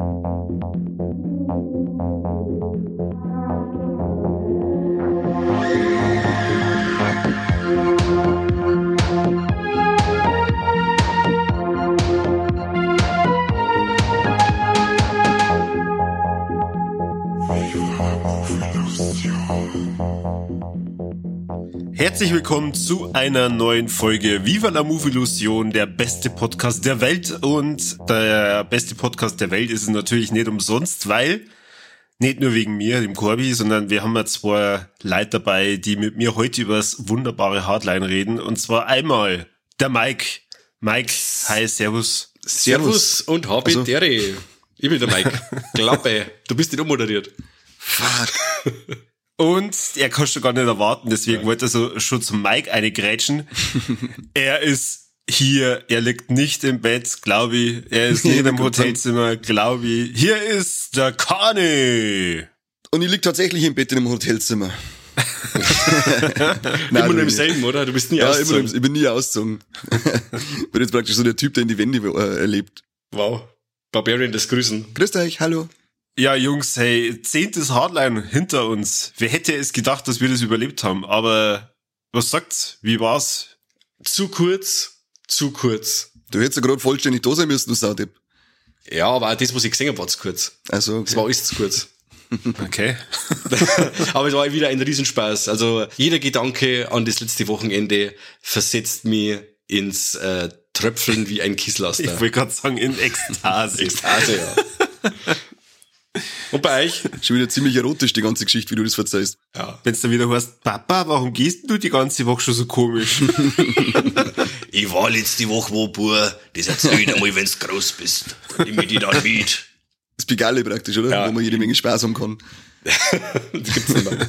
Thank you. Herzlich willkommen zu einer neuen Folge Viva la Move Illusion, der beste Podcast der Welt. Und der beste Podcast der Welt ist es natürlich nicht umsonst, weil nicht nur wegen mir, dem Corby, sondern wir haben ja zwei Leute dabei, die mit mir heute über das wunderbare Hardline reden. Und zwar einmal der Mike. Mike, hi, servus. Servus und habe also. Ich bin der Mike. Klappe. Du bist nicht ummoderiert. Fuck. Und er kann schon gar nicht erwarten, deswegen ja. wollte er so schon zum Mike eine grätschen. er ist hier, er liegt nicht im Bett, glaube ich. Er ist nicht im Hotelzimmer, glaube ich. Hier ist der Kani. Und ich liege tatsächlich im Bett in einem Hotelzimmer. Nein, immer nur im selben, oder? Du bist nie ja, ausgezogen. Immer, ich bin nie ausgezogen. bin jetzt praktisch so der Typ, der in die Wände äh, erlebt. Wow. Barbarian das Grüßen. Grüßt euch, hallo. Ja, Jungs, hey, zehntes Hardline hinter uns. Wer hätte es gedacht, dass wir das überlebt haben? Aber was sagt's? Wie war's? Zu kurz, zu kurz. Du hättest ja gerade vollständig da sein müssen, du Saudepp. Ja, aber auch das, was ich gesehen habe, war zu kurz. Also, okay. Das war alles zu kurz. Okay. aber es war wieder ein Riesenspaß. Also jeder Gedanke an das letzte Wochenende versetzt mich ins äh, Tröpfeln wie ein Kisslaster. Ich wollte gerade sagen, in Ekstase. Ekstase, ja. Und bei euch? Schon wieder ziemlich erotisch, die ganze Geschichte, wie du das verzeihst. Ja. Wenn's dann wieder heißt, Papa, warum gehst du die ganze Woche schon so komisch? ich war letzte Woche wo, Bur. Das erzähl ich einmal, wenn's groß bist. Ich dich dann mit. Das Bigale praktisch, oder? Ja. Wo man jede Menge Spaß haben kann. das gibt's nicht mehr.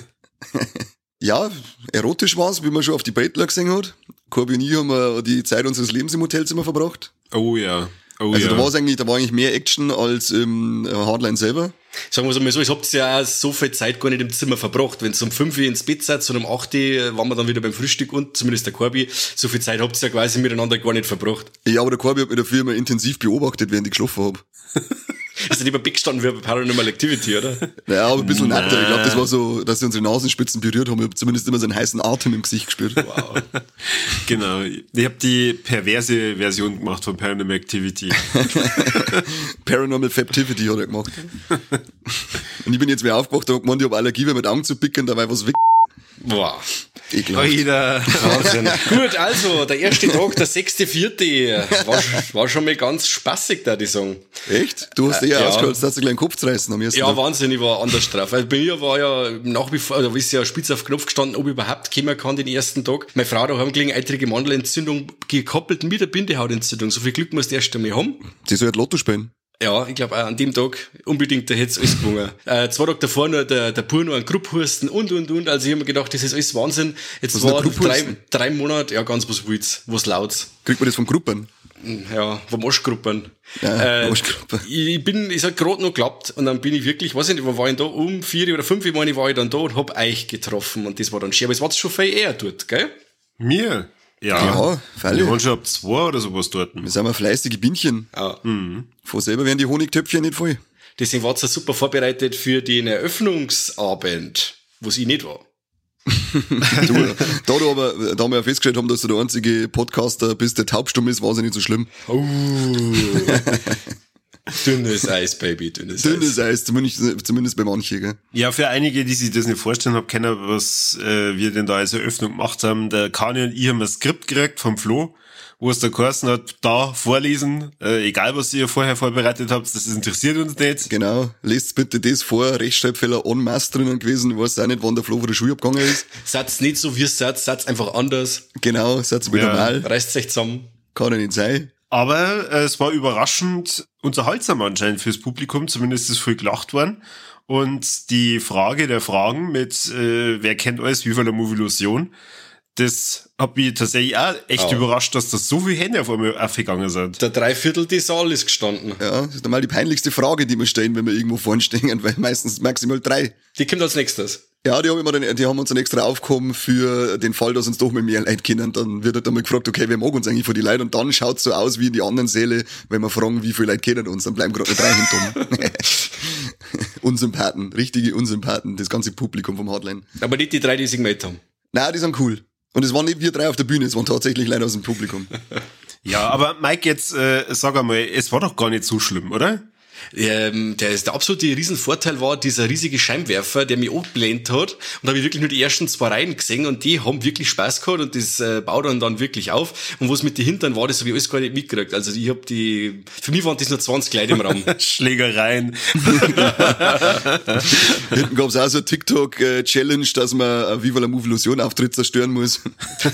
Ja, erotisch war's, wie man schon auf die Bettler gesehen hat. Corby und ich haben die Zeit unseres Lebens im Hotelzimmer verbracht. Oh ja. Oh, also ja. da war eigentlich, da war eigentlich mehr Action als im Hardline selber. Sagen wir es mal so, ich habt ja auch so viel Zeit gar nicht im Zimmer verbracht. Wenn es um 5 Uhr ins Bett seid und um 8 Uhr waren wir dann wieder beim Frühstück und zumindest der Corby, so viel Zeit habt ihr ja quasi miteinander gar nicht verbracht. Ja, aber der Corby hat mich dafür immer intensiv beobachtet, während ich geschlafen hab. ist nicht immer gestanden wie bei Paranormal Activity, oder? Ja, aber ein bisschen netter. Ich glaube, das war so, dass sie unsere Nasenspitzen berührt haben. Ich habe zumindest immer so einen heißen Atem im Gesicht gespürt. Wow. genau. Ich habe die perverse Version gemacht von Paranormal Activity. Paranormal Faptivity hat er gemacht. Und ich bin jetzt wieder aufgewacht und hab gemeint, ich hab Allergie, wenn mit Augen zu picken, dabei was weg. Boah. Ekelhaft. Wahnsinn. Gut, also, der erste Tag, der sechste, vierte, war, war schon mal ganz spaßig, da die sagen. Echt? Du hast eher äh, ja. ausgeholzt, dass du gleich den Kopf zu reißen am ersten Ja, Tag. Wahnsinn, ich war anders drauf. Bei mir war ja nach wie vor, da ist ja spitz auf Knopf gestanden, ob ich überhaupt kommen kann den ersten Tag. Meine Frau da haben gegen eitrige Mandelentzündung gekoppelt mit der Bindehautentzündung. So viel Glück musst du erst einmal haben. Sie soll halt Lotto spielen. Ja, ich glaube an dem Tag unbedingt, da hätte es alles gewonnen. äh, zwei Tage davor nur der, der Pur noch ein Grupphusten und, und, und. Also ich habe mir gedacht, das ist alles Wahnsinn. Jetzt was war drei, drei Monate, ja, ganz was Wilds, was laut. Kriegt man das von Gruppen? Ja, vom Oschgruppen. Ja, äh, Oschgruppen. Ich bin, ich sag gerade noch geklappt und dann bin ich wirklich, weiß ich nicht, wo war ich da? Um vier oder fünf meine war ich dann da und hab euch getroffen und das war dann schön. Aber es war schon viel eher dort, gell? Mir? Ja, ja freilich. Wir waren schon ab zwei oder sowas dort. Wir sind mal fleißige Bienchen. Ja. Mhm. Von selber werden die Honigtöpfchen nicht voll. Deswegen war es ja super vorbereitet für den Eröffnungsabend, wo ich nicht war. du, da du aber, da wir ja festgestellt haben, dass du der einzige Podcaster bist, der taubstumm ist, war es ja nicht so schlimm. Oh. Dünnes Eis, Baby, dünnes, dünnes Eis. Eis. zumindest, zumindest bei manchen, gell? Ja, für einige, die sich das nicht vorstellen haben, kennen, was äh, wir denn da als Eröffnung gemacht haben. Der Kani und ich haben ein Skript gekriegt vom Flo, wo es der Carsten hat, da vorlesen, äh, egal was ihr vorher vorbereitet habt, das interessiert uns nicht. Genau, lest bitte das vor, Rechtschreibfehler en masse drinnen gewesen, ich weiß auch nicht, wann der Flo von der Schule abgegangen ist. Satz nicht so wie es Satz, Satz einfach anders. Genau, Satz wieder ja. normal. Reißt sich zusammen. Kann ja nicht sein. Aber äh, es war überraschend unterhaltsam anscheinend fürs Publikum, zumindest ist viel gelacht worden. Und die Frage der Fragen mit äh, wer kennt alles, wie viel der Movilusion, das hat mich tatsächlich auch echt oh. überrascht, dass das so viele Hände auf einmal aufgegangen sind. Der Dreiviertel des Saal ist gestanden. Ja, das ist normal die peinlichste Frage, die wir stellen, wenn wir irgendwo vorne stehen, weil meistens maximal drei. Die kommt als nächstes. Ja, die haben, immer dann, die haben uns dann extra aufgehoben für den Fall, dass uns doch mit mehr Leute kennen. Dann wird halt einmal gefragt, okay, wer mag uns eigentlich von die Leute? Und dann schaut's so aus wie in die anderen Säle, wenn wir fragen, wie viele Leute kennen uns. Dann bleiben gerade drei hinten. Unsympathen, richtige Unsympathen, das ganze Publikum vom Hardline. Aber nicht die drei, die sich gemeldet haben. Nein, die sind cool. Und es waren nicht wir drei auf der Bühne, es waren tatsächlich Leute aus dem Publikum. Ja, aber Mike, jetzt äh, sag einmal, es war doch gar nicht so schlimm, oder? Ähm, der, der absolute Riesenvorteil war dieser riesige Scheinwerfer, der mich abgelehnt hat. Und da habe ich wirklich nur die ersten zwei Reihen gesehen und die haben wirklich Spaß gehabt und das äh, baut dann dann wirklich auf. Und was mit den Hintern war, das habe ich alles gar nicht mitgekriegt. Also ich habe die, für mich waren das nur 20 Leute im Raum. Schlägereien. Hinten gab's auch so eine TikTok-Challenge, dass man Viva la Move Illusion Auftritt zerstören muss.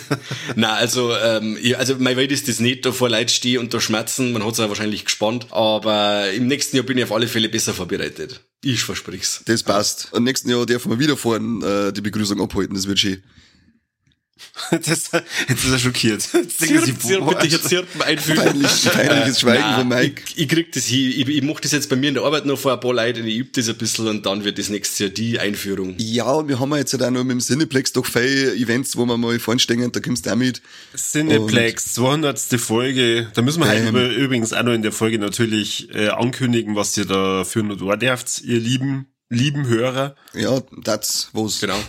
Na, also, ähm, also mein Welt ist das nicht, da vor Leute stehe und da schmerzen. Man hat's ja wahrscheinlich gespannt. Aber im nächsten Jahr bin ich auf alle Fälle besser vorbereitet. Ich versprich's. Das passt. Und nächsten Jahr dürfen wir wieder fahren, äh, die Begrüßung abhalten, das wird schön. Das, jetzt ist er schockiert. Jetzt denken sie, Zirp, zirp, boah, bitte, Zirpen einfügen. Peinlich, peinliches Schweigen Nein, von Mike. Ich, ich krieg das hin. Ich, ich mach das jetzt bei mir in der Arbeit noch vor ein paar Leuten. Ich übe das ein bisschen und dann wird das nächste Jahr die Einführung. Ja, und wir haben ja jetzt halt auch noch mit dem Cineplex doch viele Events, wo wir mal vorne stehen, da kommst du auch mit. Cineplex, 200. Folge. Da müssen wir halt über, übrigens auch noch in der Folge natürlich äh, ankündigen, was ihr da für ein Ohr dürft, ihr lieben, lieben Hörer. Ja, das was. Genau.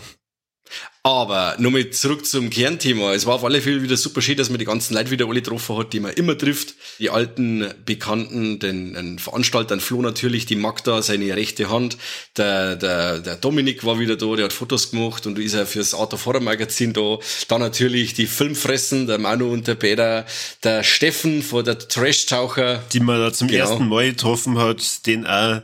Aber nochmal zurück zum Kernthema. Es war auf alle Fälle wieder super schön, dass man die ganzen Leute wieder alle getroffen hat, die man immer trifft. Die alten Bekannten, den, den Veranstaltern Flo natürlich, die Magda, seine rechte Hand. Der, der, der Dominik war wieder da, der hat Fotos gemacht und ist ja fürs Art of Horror Magazin da. Dann natürlich die Filmfressen, der Manu und der Peter, der Steffen von der Trash-Taucher. die man da zum Genau. ersten Mal getroffen hat, den auch.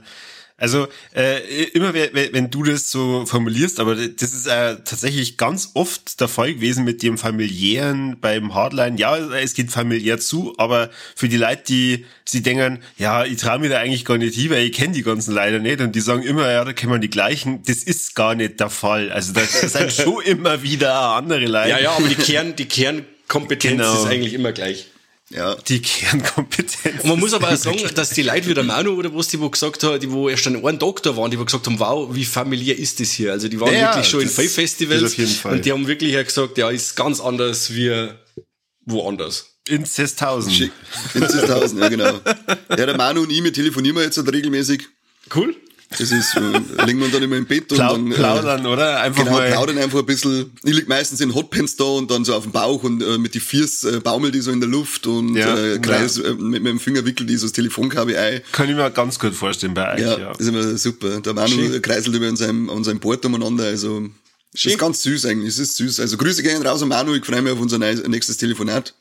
Also äh, immer wenn, du das so formulierst, aber das ist äh, tatsächlich ganz oft der Fall gewesen mit dem familiären beim Hardline. Ja, es geht familiär zu, aber für die Leute, die sie denken, ja, ich traue mir da eigentlich gar nicht hin, weil ich kenne die ganzen leider nicht und die sagen immer, ja, da kennen wir die gleichen. Das ist gar nicht der Fall. Also da sind schon immer wieder andere Leute. Ja, ja, aber die Kern, die Kernkompetenz Genau. ist eigentlich immer gleich. Ja. Die Kernkompetenz. Und man muss aber auch sagen, dass die Leute wie der Manu oder was, die wo gesagt haben, die wo erst an einen Doktor waren, die wo gesagt haben, wow, wie familiär ist das hier? Also die waren Ja, wirklich schon in das Five ist Festivals auf jeden Fall. und die haben wirklich auch gesagt, ja, ist ganz anders wie woanders. Inzesthausen. Schick. Inzesthausen, ja genau. Ja, der Manu und ich, wir telefonieren jetzt halt regelmäßig. Cool. Das ist, äh, legen wir dann immer im Bett und Plau dann äh, plaudern, oder? Einfach Genau, mal. plaudern einfach ein bisschen. Ich lieg meistens in Hotpants da und dann so auf dem Bauch und äh, mit die Viers äh, baumelt die so in der Luft und Ja, äh, kreis, äh, mit, dem Finger wickelt die so das Telefonkabel ein. Kann ich mir ganz gut vorstellen bei euch, Ja, ja. das ist immer super. Der Manu Schön. kreiselt über an seinem Board umeinander, also Schön. ist ganz süß eigentlich, es ist süß. Also Grüße gehen raus an Manu, ich freue mich auf unser nächstes Telefonat.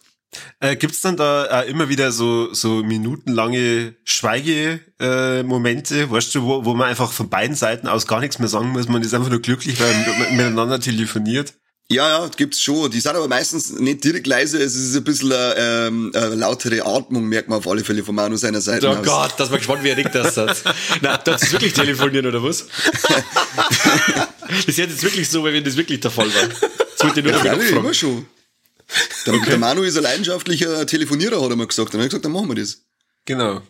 Äh, gibt's dann da äh, immer wieder so, so minutenlange Schweigemomente, äh, Momente, weißt du, wo, wo man einfach von beiden Seiten aus gar nichts mehr sagen muss, man ist einfach nur glücklich, weil man miteinander telefoniert. Ja, ja, gibt's schon. Die sind aber meistens nicht direkt leise, es ist ein bisschen eine, ähm, eine lautere Atmung, merkt man auf alle Fälle von Manu seiner Seite Oh aus. Gott, das war gespannt, wie er denkt das hat. Na, das ist wirklich telefonieren, oder was? das ist jetzt wirklich so, weil wenn das wirklich der Fall war. Das wollte ich nur Ja, damit abfragen. immer schon. Der, der Manu ist ein leidenschaftlicher Telefonierer, hat er mal gesagt. Dann habe ich gesagt, dann machen wir das. Genau.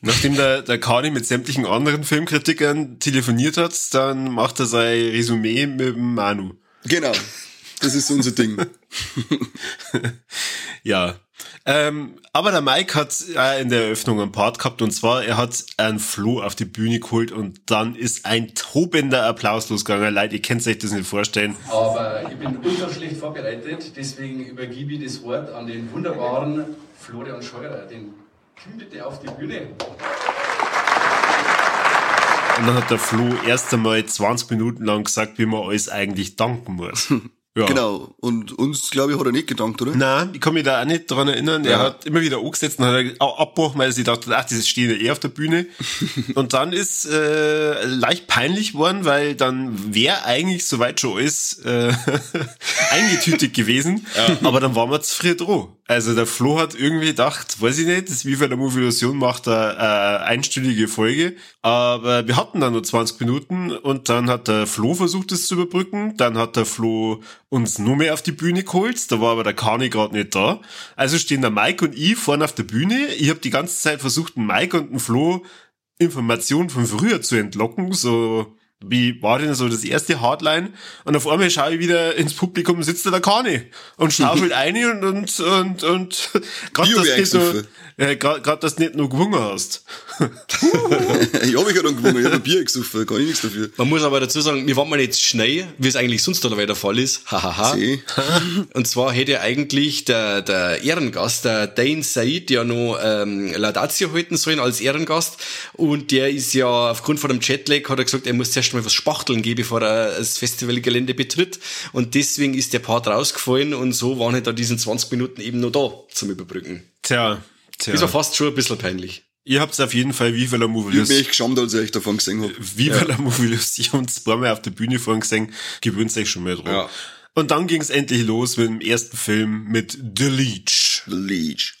Nachdem der, der Kani mit sämtlichen anderen Filmkritikern telefoniert hat, dann macht er sein Resümee mit dem Manu. Genau. Das ist unser Ding. Ja. Ähm, aber der Mike hat äh, in der Eröffnung einen Part gehabt und zwar, er hat einen Flo auf die Bühne geholt und dann ist ein tobender Applaus losgegangen. Leute, ihr könnt euch das nicht vorstellen. Aber ich bin ultra schlecht vorbereitet, deswegen übergebe ich das Wort an den wunderbaren Florian Scheurer. Den komm bitte auf die Bühne. Und dann hat der Flo erst einmal 20 Minuten lang gesagt, wie man alles eigentlich danken muss. Ja. Genau. Und uns, glaube ich, hat er nicht gedankt, oder? Nein, ich kann mich da auch nicht dran erinnern. Er Ja. hat immer wieder angesetzt und hat er abgebrochen, weil sie dachte, ach, das stehen ja eh auf der Bühne. und dann ist äh, leicht peinlich worden, weil dann wäre eigentlich soweit schon alles äh, eingetütet gewesen. Aber dann waren wir zu früh dran. Also der Flo hat irgendwie gedacht, weiß ich nicht, das wie für der Movie Illusion macht er äh, einstündige Folge. Aber wir hatten dann nur 20 Minuten und dann hat der Flo versucht, es zu überbrücken. Dann hat der Flo uns nur mehr auf die Bühne geholt. Da war aber der Kani gerade nicht da. Also stehen der Mike und ich vorne auf der Bühne. Ich habe die ganze Zeit versucht, den Mike und den Flo Informationen von früher zu entlocken, so wie war denn so das erste Hardline? Und auf einmal schaue ich wieder ins Publikum, sitzt da der Kani und schaufelt ein und, und, und, und, grad, dass du so, äh, gerade, dass du nicht nur gewungen hast. Ich habe mich ja dann gewungen, ich habe ein Bier gesoffen, kann ich nichts dafür. Man muss aber dazu sagen, wir waren mal nicht schnell, wie es eigentlich sonst dabei der Fall ist. Hahaha. Und zwar hätte eigentlich der, der Ehrengast, der Dane Said, ja noch ähm, Laudatio halten sollen als Ehrengast. Und der ist ja aufgrund von dem Jetlag, hat er gesagt, er muss zuerst mal was spachteln gehen, bevor er das Festivalgelände betritt. Und deswegen ist der Part rausgefallen und so waren halt da diesen 20 Minuten eben noch da zum Überbrücken. Tja, tja. Das war fast schon ein bisschen peinlich. Ihr habt's auf jeden Fall Viva la Ich Movilusion. mich echt geschämt, als ich davon gesehen hab. Viva la Movilusion zweimal auf der Bühne vorhin gesehen. Gewöhnt euch schon mal dran. Ja. Und dann ging's endlich los mit dem ersten Film mit The Leech. The Leech.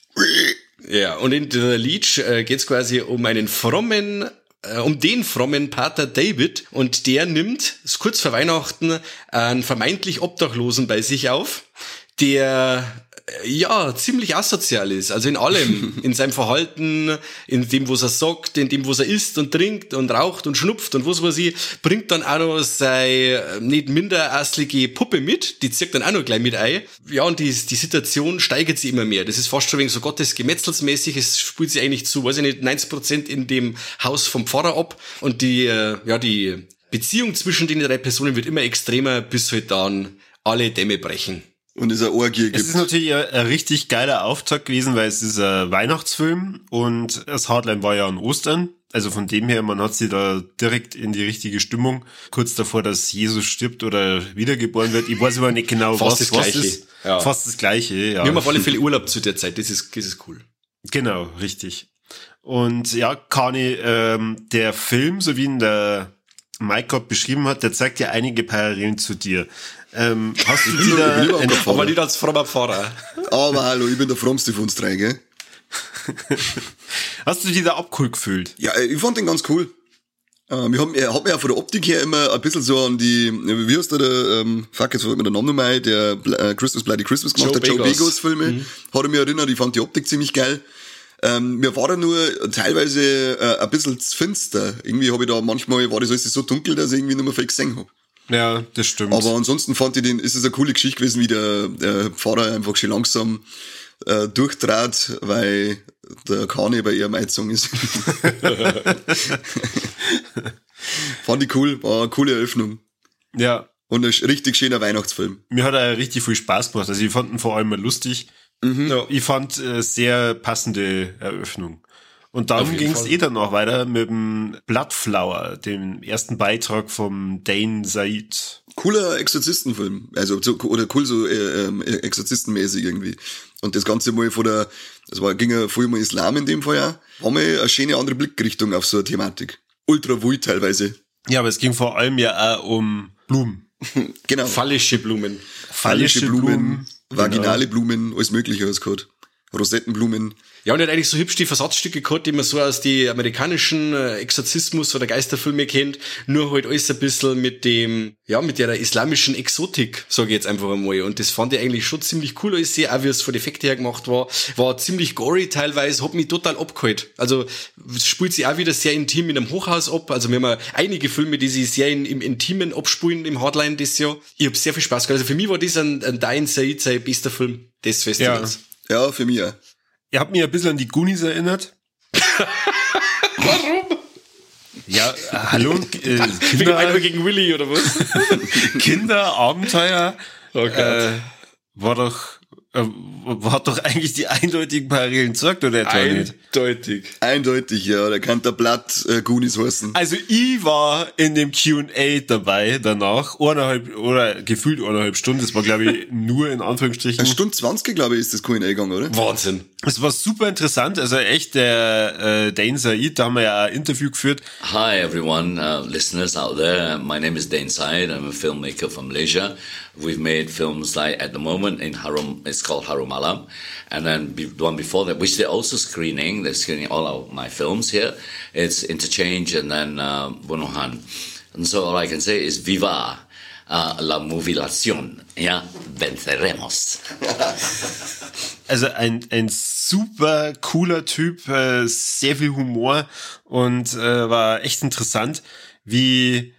Ja, und in The Leech äh, geht es quasi um einen frommen, äh, um den frommen Pater David und der nimmt, kurz vor Weihnachten, einen vermeintlich Obdachlosen bei sich auf, der ja, ziemlich asozial ist. Also in allem. In seinem Verhalten, in dem, was er sagt, in dem, was er isst und trinkt und raucht und schnupft und was weiß ich, bringt dann auch noch seine äh, nicht minder asslige Puppe mit. Die zirkt dann auch noch gleich mit ein. Ja, und die, die Situation steigert sich immer mehr. Das ist fast schon wegen so Gottes Gemetzelsmäßig. Es spielt sich eigentlich zu, weiß ich nicht, 90 Prozent in dem Haus vom Pfarrer ab. Und die, äh, ja, die Beziehung zwischen den drei Personen wird immer extremer, bis halt dann alle Dämme brechen. Und es eine Orgie Es gibt. ist natürlich ein, ein richtig geiler Auftakt gewesen, weil es ist ein Weihnachtsfilm und das Hardline war ja an Ostern. Also von dem her, man hat sie da direkt in die richtige Stimmung. Kurz davor, dass Jesus stirbt oder wiedergeboren wird. Ich weiß aber nicht genau, Fast was, das was Gleiche. ist. Ja. Fast das Gleiche, ja. Wir haben auf alle Fälle Urlaub zu der Zeit, das ist, das ist cool. Genau, richtig. Und ja, Kani, ähm, der Film, so wie ihn der Mike gerade beschrieben hat, der zeigt ja einige Parallelen zu dir. Ähm, hast du die Ich bin da, überhaupt kein Aber nicht als frommer Pfarrer. Aber hallo, ich bin der Frommste von uns drei, gell? hast du die da abgeholt gefühlt? Ja, äh, ich fand den ganz cool. Ähm, ich hab, er hat mir ja von der Optik her immer ein bisschen so an die, wie heißt der, der ähm, fuck, jetzt mir der Name nochmal der äh, Christmas Bloody Christmas gemacht Joe hat, Joe Begos. Begos Filme, hat er mir erinnert, ich fand die Optik ziemlich geil. Ähm, mir war da nur teilweise äh, ein bisschen zu finster. Irgendwie habe ich da manchmal, war das alles so dunkel, dass ich irgendwie nicht mehr viel gesehen hab. Ja, das stimmt. Aber ansonsten fand ich den, ist es eine coole Geschichte gewesen, wie der, der Pfarrer einfach schon langsam äh, durchtrat, weil der Kani bei ihrem Eizung ist. fand ich cool, war eine coole Eröffnung. ja, Und ein richtig schöner Weihnachtsfilm. mir hat er richtig viel Spaß gemacht. Also ich fand ihn vor allem mal lustig. Ja, ich fand äh, sehr passende Eröffnung. Und dann ging es eh dann noch weiter mit dem Bloodflower, dem ersten Beitrag vom Dane Said. Cooler Exorzistenfilm. Also, so, oder cool so äh, ähm, Exorzistenmäßig irgendwie. Und das Ganze mal von der, das war, ging ja voll um Islam in dem Fall ja. War mal eine schöne andere Blickrichtung auf so eine Thematik. Ultra wut teilweise. Ja, aber es ging vor allem ja auch um Blumen. Genau. Phallische Blumen. Phallische Blumen, Blumen, vaginale Blumen, alles mögliche hast gehabt. Rosettenblumen. Ja, und er hat eigentlich so hübsch die Versatzstücke gehabt, die man so aus die amerikanischen äh, Exorzismus- oder Geisterfilme kennt, nur halt alles ein bisschen mit dem, ja, mit der islamischen Exotik, sage ich jetzt einfach einmal. Und das fand ich eigentlich schon ziemlich cool alles, sehr, auch wie es von den Effekten her gemacht war. War ziemlich gory teilweise, hat mich total abgeholt. Also, es spielt sich auch wieder sehr intim in einem Hochhaus ab. Also, wir haben ja einige Filme, die sich sehr in, im Intimen abspulen im Hardline das Jahr. Ich habe sehr viel Spaß gehabt. Also, für mich war das ein, ein Dein Said sein bester Film des Festivals. Ja, für mich. Ihr habt mich ein bisschen an die Goonies erinnert. Warum? Ja, äh, hallo, äh, Kinder, gegen Willy oder was? Kinder, Abenteuer, Oh Gott. äh, war doch, äh, war doch eigentlich die eindeutigen Parallelen gesagt, oder etwa nicht? Eindeutig. Eindeutig, ja. Da kann der Blatt äh, Goonies heißen. Also ich war in dem Q&A dabei danach, eineinhalb, oder gefühlt eineinhalb Stunden, das war glaube ich nur in Anführungsstrichen. Eine Stunde 20, glaube ich, ist das Q&A gegangen, oder? Wahnsinn. Es war super interessant, also echt der äh, Dane Said, da haben wir ja ein Interview geführt. Hi, everyone, uh, listeners out there. My name is Dane Syed. I'm a filmmaker from Malaysia. We've made films like at the moment in Harum, it's called Harum Malam. And then be, the one before that, which they're also screening. They're screening all of my films here. It's Interchange and then uh, Bunuhan. And so all I can say is Viva uh, la movilación. Ja, venceremos. Also ein, ein super cooler Typ, äh, sehr viel Humor und äh, war echt interessant, wie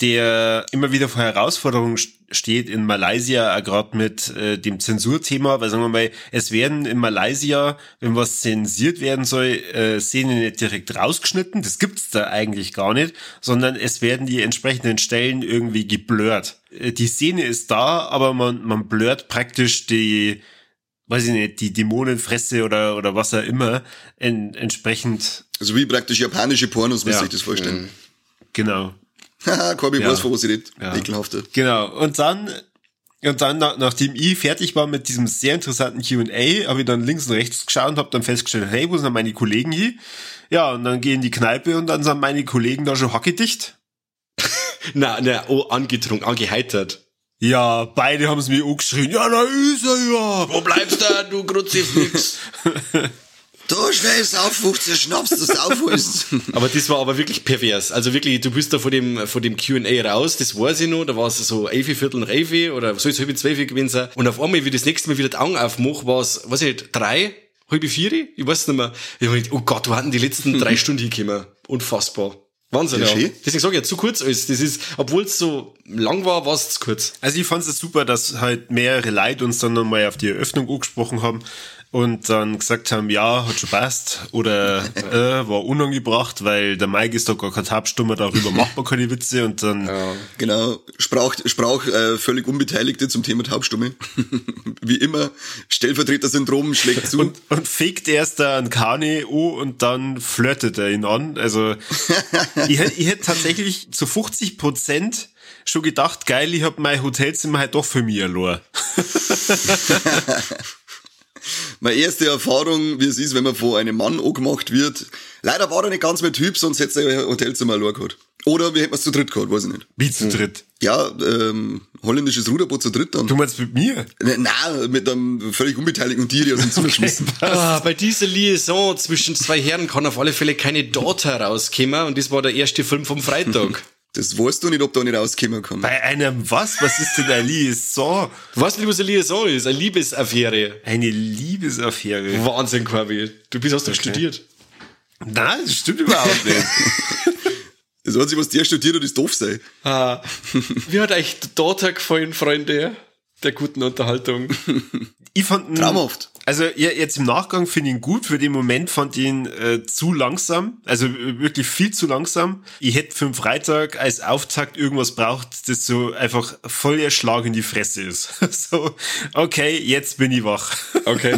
der immer wieder vor Herausforderungen steht in Malaysia, gerade mit äh, dem Zensurthema, weil sagen wir mal, es werden in Malaysia, wenn was zensiert werden soll, äh, Szenen nicht direkt rausgeschnitten, das gibt's da eigentlich gar nicht, sondern es werden die entsprechenden Stellen irgendwie geblurrt. Äh, die Szene ist da, aber man, man blurrt praktisch die weiß ich nicht, die Dämonenfresse oder, oder was auch immer, en, entsprechend. Also wie praktisch japanische Pornos, muss ja. ich das vorstellen. Genau. Haha, Corby Ja. weiß, von was ich rede. Ja. Ekelhafte. Genau. Und dann, und dann, nach, nachdem ich fertig war mit diesem sehr interessanten Q&A, habe ich dann links und rechts geschaut und habe dann festgestellt, hey, wo sind denn meine Kollegen hier? Ja, und dann gehen die Kneipe und dann sind meine Kollegen da schon hackedicht. Na, na, oh, angetrunken, angeheitert. Ja, beide haben es mir angeschrien. Ja, da ist er ja. Wo bleibst du, du Kruzifix? Da schnell auf 15 Schnaps, das aufholst. Aber das war aber wirklich pervers. Also wirklich, du bist da vor dem, vor dem Q&A raus, das weiß ich noch, da war es so 11, Viertel nach 11 oder soll es halb 12 gewesen sein. Und auf einmal, wie ich das nächste Mal wieder die Augen aufmache, war es, weiß ich nicht, drei, halb vier? Ich weiß nicht mehr. Ich hab gedacht, oh Gott, wo hatten die letzten drei Stunden hingekommen? Unfassbar. Wahnsinn, Ja. Deswegen sage ich ja, zu kurz alles. Das ist, obwohl es so lang war, war es zu kurz. Also ich fand es super, dass halt mehrere Leute uns dann nochmal auf die Eröffnung angesprochen haben und dann gesagt haben, ja, hat schon passt oder äh, war unangebracht, weil der Mike ist doch gar kein Taubstummer, darüber macht man keine Witze und dann Genau, sprach, sprach äh, völlig Unbeteiligte zum Thema Taubstumme. Wie immer, Stellvertreter-Syndrom schlägt zu. und, und fegt erst da einen Kane an und dann flirtet er ihn an. Also ich, ich hätte tatsächlich zu 50 Prozent schon gedacht, geil, ich hab mein Hotelzimmer halt doch für mich allein. Meine erste Erfahrung, wie es ist, wenn man von einem Mann angemacht wird. Leider war er nicht ganz mein Typ, sonst hätte er ein Hotelzimmer allein gehabt. Oder wir hätten es zu dritt gehabt, weiß ich nicht. Wie zu dritt. Ja, ähm, holländisches Ruderboot zu dritt dann. Du meinst mit mir? Ne, Nein, mit einem völlig unbeteiligten Tier, die aus dem Zimmer schmissen. Ah, bei dieser Liaison zwischen zwei Herren kann auf alle Fälle keine Daughter rauskommen und das war der erste Film vom Freitag. Das weißt du nicht, ob da nicht rauskommen kann. Bei einem was? Was ist denn eine Liaison? Du weißt nicht, was eine Liaison ist? Eine Liebesaffäre. Eine Liebesaffäre. Wahnsinn, Corby. Du bist, hast doch studiert. Nein, das stimmt überhaupt nicht. Das Einzige, was der studiert hat, ist doof sein. Ah, wie hat euch die Daughter gefallen, Freunde? Der guten Unterhaltung. Ich fand ihn, Traumhaft. Also ja, jetzt im Nachgang finde ich ihn gut. Für den Moment fand ich ihn äh, zu langsam. Also äh, wirklich viel zu langsam. Ich hätte für den Freitag als Auftakt irgendwas braucht, das so einfach voll der Schlag in die Fresse ist. so, okay, jetzt bin ich wach. Okay.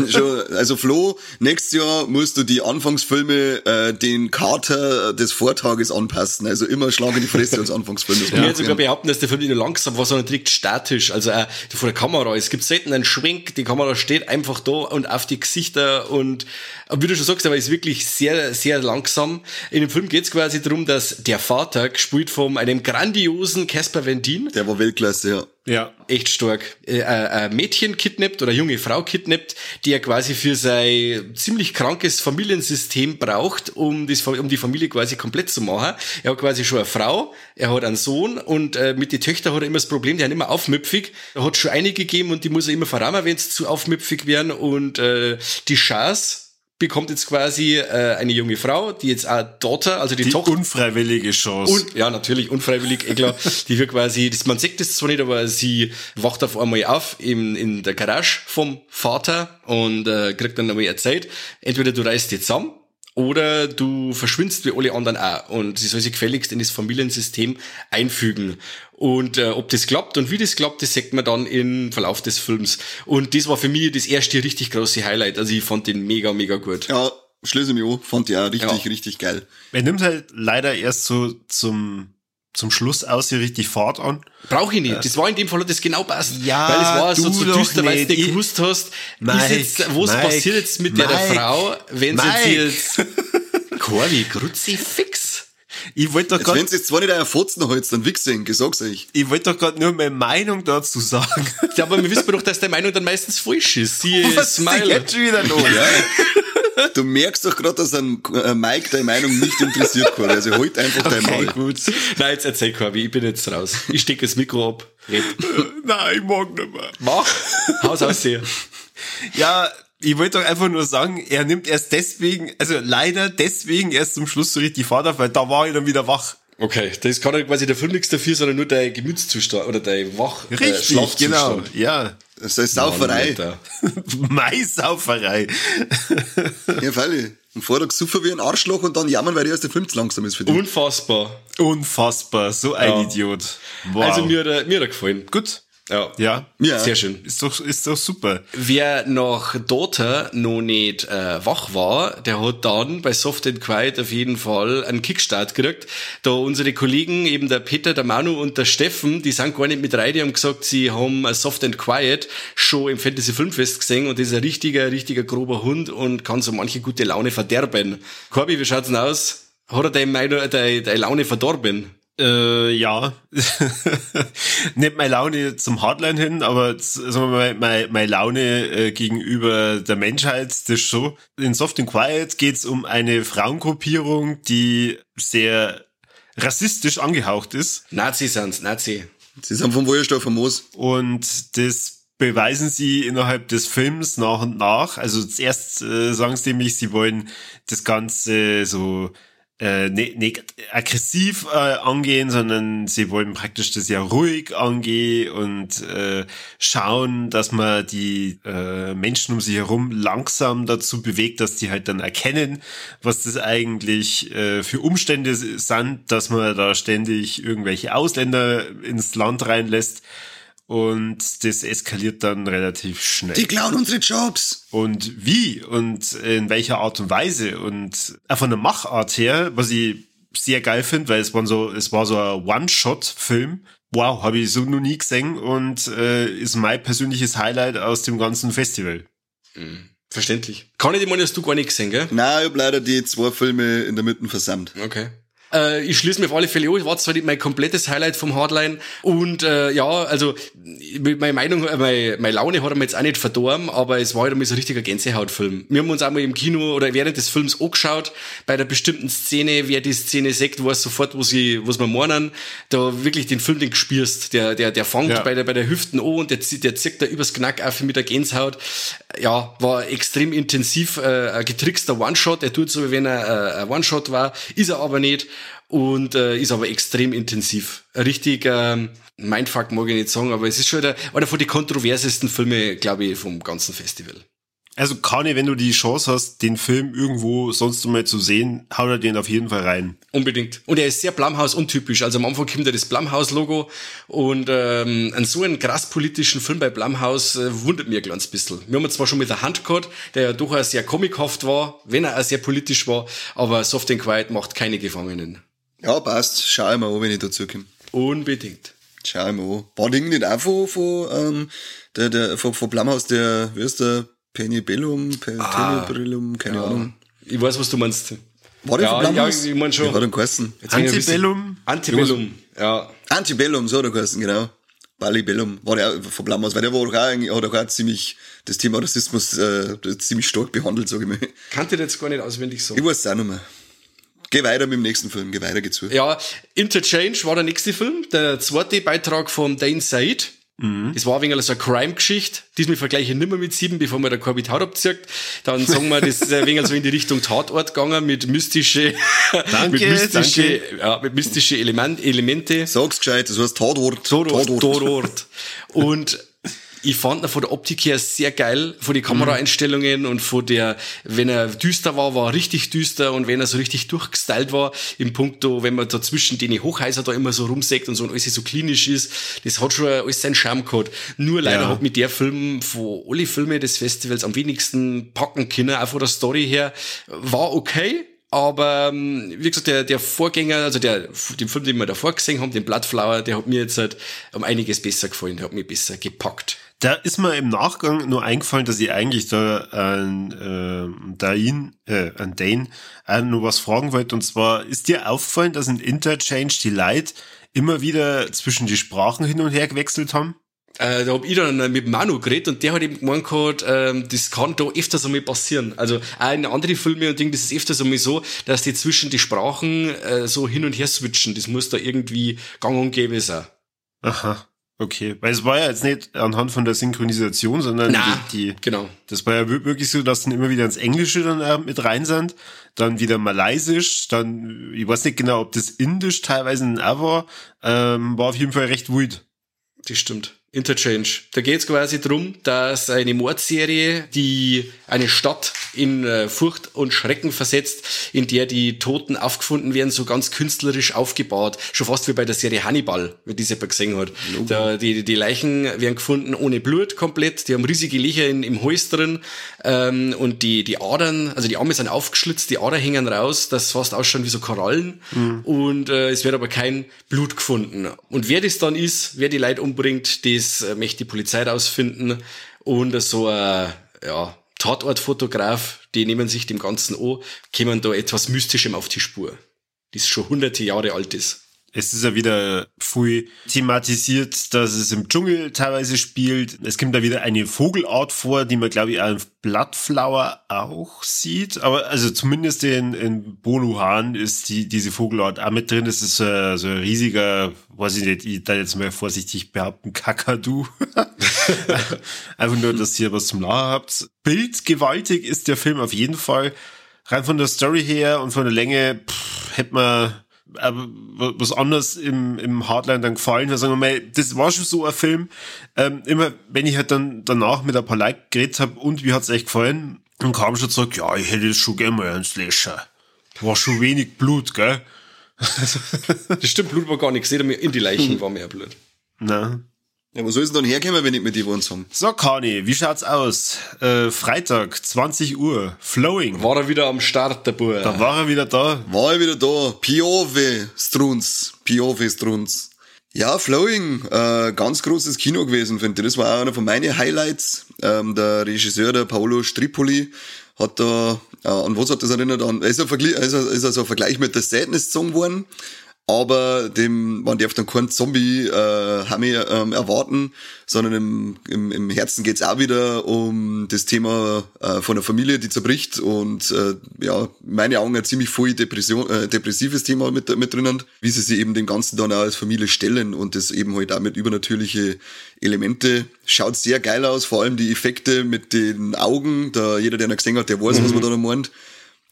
Also Flo, nächstes Jahr musst du die Anfangsfilme äh, den Kater des Vortages anpassen. Also immer Schlag in die Fresse als Anfangsfilm. Das Ich würde sogar behaupten, dass der Film nicht nur langsam war, sondern direkt statisch. Also äh, vor Kamera. Es gibt selten einen Schwenk, die Kamera steht einfach da und auf die Gesichter und wie du schon sagst, aber ist wirklich sehr, sehr langsam. In dem Film geht es quasi darum, dass der Vater, gespielt von einem grandiosen Casper Van Dien, Der war Weltklasse, ja. Ja. echt stark, äh, äh, ein Mädchen kidnappt oder junge Frau kidnappt, die er quasi für sein ziemlich krankes Familiensystem braucht, um, das, um die Familie quasi komplett zu machen. Er hat quasi schon eine Frau, er hat einen Sohn und äh, mit den Töchtern hat er immer das Problem, die sind immer aufmüpfig. Er hat schon einige gegeben und die muss er immer verrahmen, wenn sie zu aufmüpfig werden und äh, die Chance bekommt jetzt quasi äh, eine junge Frau, die jetzt auch Tochter, also die, Die Tochter unfreiwillige Chance. und, ja, natürlich, unfreiwillig, eh klar. Die wird quasi, das, man sieht das zwar nicht, aber sie wacht auf einmal auf in, in der Garage vom Vater und äh, kriegt dann einmal erzählt, entweder du reißt jetzt zusammen oder du verschwindest wie alle anderen auch. Und sie soll sich gefälligst in das Familiensystem einfügen. Und äh, ob das klappt und wie das klappt, das sieht man dann im Verlauf des Films. Und das war für mich das erste richtig große Highlight. Also ich fand den mega, mega gut. Ja, schließe mich an. Fand ich auch richtig, Ja. richtig geil. er nimmt halt leider erst so zum, zum Schluss aus hier richtig Fahrt an. Brauche ich nicht. Das war in dem Fall hat das genau passt. Ja, weil es war so, du so doch düster, weil du nicht. nicht Ich- gewusst hast, Mike, jetzt, was Mike, passiert jetzt mit der, der Mike, Frau, wenn Mike. sie jetzt Corby, Kruzifix. Ich wollte doch Jetzt, grad- wenn jetzt zwar nicht einen Fotzen holst, dann wichsen, ich sag's euch. ich wollte doch gerade nur meine Meinung dazu sagen. Ja, aber wir wissen doch, dass der Meinung dann meistens falsch ist. Sie Was ist Smile. jetzt wieder los? Du merkst doch gerade, dass ein äh, Mike deine Meinung nicht interessiert, Corey. Also halt einfach dein Okay, Maul. gut. Nein, jetzt erzähl Corby, ich bin jetzt raus. Ich stecke das Mikro ab. Red. Nein, ich mag nicht mehr. Mach. Haus aus hier. Ja, ich wollte doch einfach nur sagen, er nimmt erst deswegen, also leider deswegen erst zum Schluss so richtig Fahrt auf, weil da war ich dann wieder wach. Okay, das kann ja quasi der Film nichts dafür, sondern nur dein Gemütszustand oder dein Wach äh, Richtig, Schlafzustand. genau. Ja. Das ist Sauferei. Maisauferei. Ja, freilich. Am Vortag super wie ein Arschloch und dann jammern, weil die erste Film zu langsam ist für dich. Unfassbar. Unfassbar. So ein Ja. Idiot. Wow. Also mir hat er, mir hat er gefallen. Gut. Ja. Ja. Ja. Sehr schön. Ist doch, ist doch super. Wer nach Dota noch nicht äh, wach war, der hat dann bei Soft and Quiet auf jeden Fall einen Kickstart gekriegt. Da unsere Kollegen, eben der Peter, der Manu und der Steffen, die sind gar nicht mit rein, die haben gesagt, sie haben äh, Soft and Quiet schon im Fantasy Filmfest gesehen und das ist ein richtiger, richtiger grober Hund und kann so manche gute Laune verderben. Corby, wie schaut's denn aus? Hat er deine, Meinung- deine, deine Laune verdorben? Äh, ja. Nicht meine Laune zum Hardline hin, aber sagen mal, meine, meine Laune äh, gegenüber der Menschheit, das schon. In Soft and Quiet geht's um eine Frauengruppierung, die sehr rassistisch angehaucht ist. Nazi sind's, Nazi. Sie sind vom Wohlstoff famos. Und das beweisen sie innerhalb des Films nach und nach. Also zuerst äh, sagen sie nämlich, sie wollen das Ganze so äh, nicht, nicht aggressiv äh, angehen, sondern sie wollen praktisch das ja ruhig angehen und äh, schauen, dass man die äh, Menschen um sie herum langsam dazu bewegt, dass die halt dann erkennen, was das eigentlich äh, für Umstände sind, dass man da ständig irgendwelche Ausländer ins Land reinlässt. Und das eskaliert dann relativ schnell. Die klauen unsere Jobs. Und wie und in welcher Art und Weise und von der Machart her, was ich sehr geil finde, weil es war so, es war so ein One-Shot-Film. Wow, habe ich so noch nie gesehen und äh, ist mein persönliches Highlight aus dem ganzen Festival. Verständlich. Kann ich dir meinen, hast du gar nicht gesehen, gell? Nein, ich hab leider die zwei Filme in der Mitte versammelt. Okay. Äh, ich schließe mir auf alle Fälle an, war zwar nicht mein komplettes Highlight vom Hardline und äh, ja, also meine Meinung, äh, meine, meine Laune hat er mir jetzt auch nicht verdorben, aber es war halt einmal so ein richtiger Gänsehautfilm. Wir haben uns einmal im Kino oder während des Films angeschaut, bei der bestimmten Szene, wer die Szene sagt, weiß sofort, wo sie, was wir meinen, da wirklich den Film, den gespürst, der, der, der fängt Ja. bei der, bei der Hüften an und der, der zieht da übers Knack auf mit der Gänsehaut. Ja, war extrem intensiv, äh, ein getrickster One-Shot, er tut so, wie wenn er äh, ein One-Shot war, ist er aber nicht und äh, ist aber extrem intensiv. Richtig ähm, Mindfuck mag ich nicht sagen, aber es ist schon der, einer von den kontroversesten Filme, glaube ich, vom ganzen Festival. Also Kani, wenn du die Chance hast, den Film irgendwo sonst mal zu sehen, hau da den auf jeden Fall rein. Unbedingt. Und er ist sehr Blumhouse untypisch. Also am Anfang kommt ja das Blumhouse-Logo und ähm, an so einen krass politischen Film bei Blumhouse äh, wundert mir ein kleines bisschen. Wir haben zwar schon mit der Hand gehabt, der ja durchaus sehr comichaft war, wenn er auch sehr politisch war, aber Soft and Quiet macht keine Gefangenen. Ja, passt. Schau ich mal an, wenn ich dazu komme. Unbedingt. Schau ich mal an. War Ding nicht auch von, von, ähm, der, der, von, von Blumhaus, der, wie ist der? Penibellum, Penibellum, keine Ahnung. Ich weiß, was du meinst. War der Ja, von Blumhaus? ja, ich mein schon. Er bin ich ein bisschen- Antebellum? Antebellum, ja. Antibellum, so hat er geheißen, genau. Ballibellum, war der auch von Blumhaus, weil der war auch, eigentlich- hat auch ziemlich, das Thema Rassismus, äh, ziemlich stark behandelt, sag ich mal. Kannte jetzt gar nicht auswendig so. Ich weiß es auch noch mal. Geh weiter mit dem nächsten Film, geh weiter, geh zu. Ja, Interchange war der nächste Film, der zweite Beitrag von Dane Said. Das war wenig so eine Crime-Geschichte. Diesmal vergleiche ich nimmer mit sieben, bevor mir der Corby Haut abzieht. Dann sagen wir, das ist ein wenig so in die Richtung Tatort gegangen mit mystische, Danke, mit mystische, danke. ja, mit mystische Element, Elemente. Sag's gescheit, das heißt Tatort. Tatort, Tatort. Und ich fand ihn von der Optik her sehr geil, von den Kameraeinstellungen und von der, wenn er düster war, war er richtig düster und wenn er so richtig durchgestylt war, im Punkto, wenn man da zwischen den Hochhäuser da immer so rumsägt und so und alles so klinisch ist, das hat schon alles seinen Charme gehabt. Nur leider Ja. hat mit der Film von alle Filme des Festivals am wenigsten packen können, auch von der Story her, war okay. Aber ähm, wie gesagt, der, der Vorgänger, also der, den Film, den wir davor gesehen haben, den Bloodflower, der hat mir jetzt halt um einiges besser gefallen, der hat mich besser gepackt. Da ist mir im Nachgang nur eingefallen, dass ich eigentlich da an äh, Dain, äh, an Dane äh, nur was fragen wollte. Und zwar, ist dir aufgefallen, dass in Interchange die Leute immer wieder zwischen die Sprachen hin und her gewechselt haben? Äh, da hab ich dann mit Manu geredet und der hat eben gemeint gehabt, ähm, das kann da öfters einmal passieren. Also auch in anderen Filmen und Dingen, das ist öfters einmal so, dass die zwischen die Sprachen äh, so hin und her switchen. Das muss da irgendwie gang und gäbe sein. Aha. Okay, weil es war ja jetzt nicht anhand von der Synchronisation, sondern Na, die, genau. das war ja wir- wirklich so, dass dann immer wieder ins Englische dann äh, mit rein sind, dann wieder Malaysisch, dann, ich weiß nicht genau, ob das Indisch teilweise ein R war, ähm, war auf jeden Fall recht wild. Das stimmt. Interchange. Da geht es quasi drum, dass eine Mordserie, die eine Stadt in äh, Furcht und Schrecken versetzt, in der die Toten aufgefunden werden, so ganz künstlerisch aufgebaut. Schon fast wie bei der Serie Hannibal, wie diese jemand gesehen hat. Da, die, die Leichen werden gefunden ohne Blut komplett. Die haben riesige Löcher in, im Hals drin. Ähm, und die, die Adern, also die Arme sind aufgeschlitzt, die Adern hängen raus. Das fast ausschauen wie so Korallen. Und äh, es wird aber kein Blut gefunden. Und wer das dann ist, wer die Leute umbringt, das äh, möchte die Polizei rausfinden. Und so ein ja, Tatortfotograf, die nehmen sich dem Ganzen an, kommen da etwas Mystischem auf die Spur. Das schon hunderte Jahre alt ist. Es ist ja wieder viel thematisiert, dass es im Dschungel teilweise spielt. Es kommt da wieder eine Vogelart vor, die man, glaube ich, auf Bloodflower auch sieht. Aber also zumindest in, in Boluhan ist die, diese Vogelart auch mit drin. Das ist äh, so ein riesiger, weiß ich nicht, ich da jetzt mal vorsichtig behaupten, Kakadu. Einfach nur, dass ihr was zum Lachen habt. Bildgewaltig ist der Film auf jeden Fall. Rein von der Story her und von der Länge pff, hätte man was anderes im, im Hardline dann gefallen hat, sagen wir mal, das war schon so ein Film. Ähm, immer, wenn ich halt dann danach mit ein paar Leuten geredet habe und wie hat's euch gefallen, dann kam schon zurück, ja, ich hätte das schon gerne mal einen Slasher. War schon wenig Blut, gell? Das stimmt, Blut war gar nicht gesehen, in die Leichen war mehr Blut. Na. Ja, wo soll es denn dann herkommen, wenn ich mit die wohnt haben? So, Kani, wie schaut's aus? Äh, Freitag, 20 Uhr, Flowing. War er wieder am Start, der Bub. Da war er wieder da. War ich wieder da. Piove Struns. Piove Struns. Ja, Flowing, äh, ganz großes Kino gewesen, finde ich. Das war auch einer von meinen Highlights. Ähm, der Regisseur, der Paolo Stripoli, hat da, äh, an was hat das erinnert? An, ist Vergleich, ist ist also ein Vergleich mit der Sadness Song geworden. Aber dem, man darf dann keinen Zombie äh, Hammy ähm, erwarten, sondern im, im, im Herzen geht's auch wieder um das Thema äh, von der Familie, die zerbricht und äh, ja, in meine Augen ein ziemlich voll Depression, äh, depressives Thema mit, mit drinnen, wie sie sich eben dem Ganzen dann auch als Familie stellen und das eben halt auch mit übernatürliche Elemente. Schaut sehr geil aus, vor allem die Effekte mit den Augen, da jeder, der ihn gesehen hat, der weiß, was man da noch meint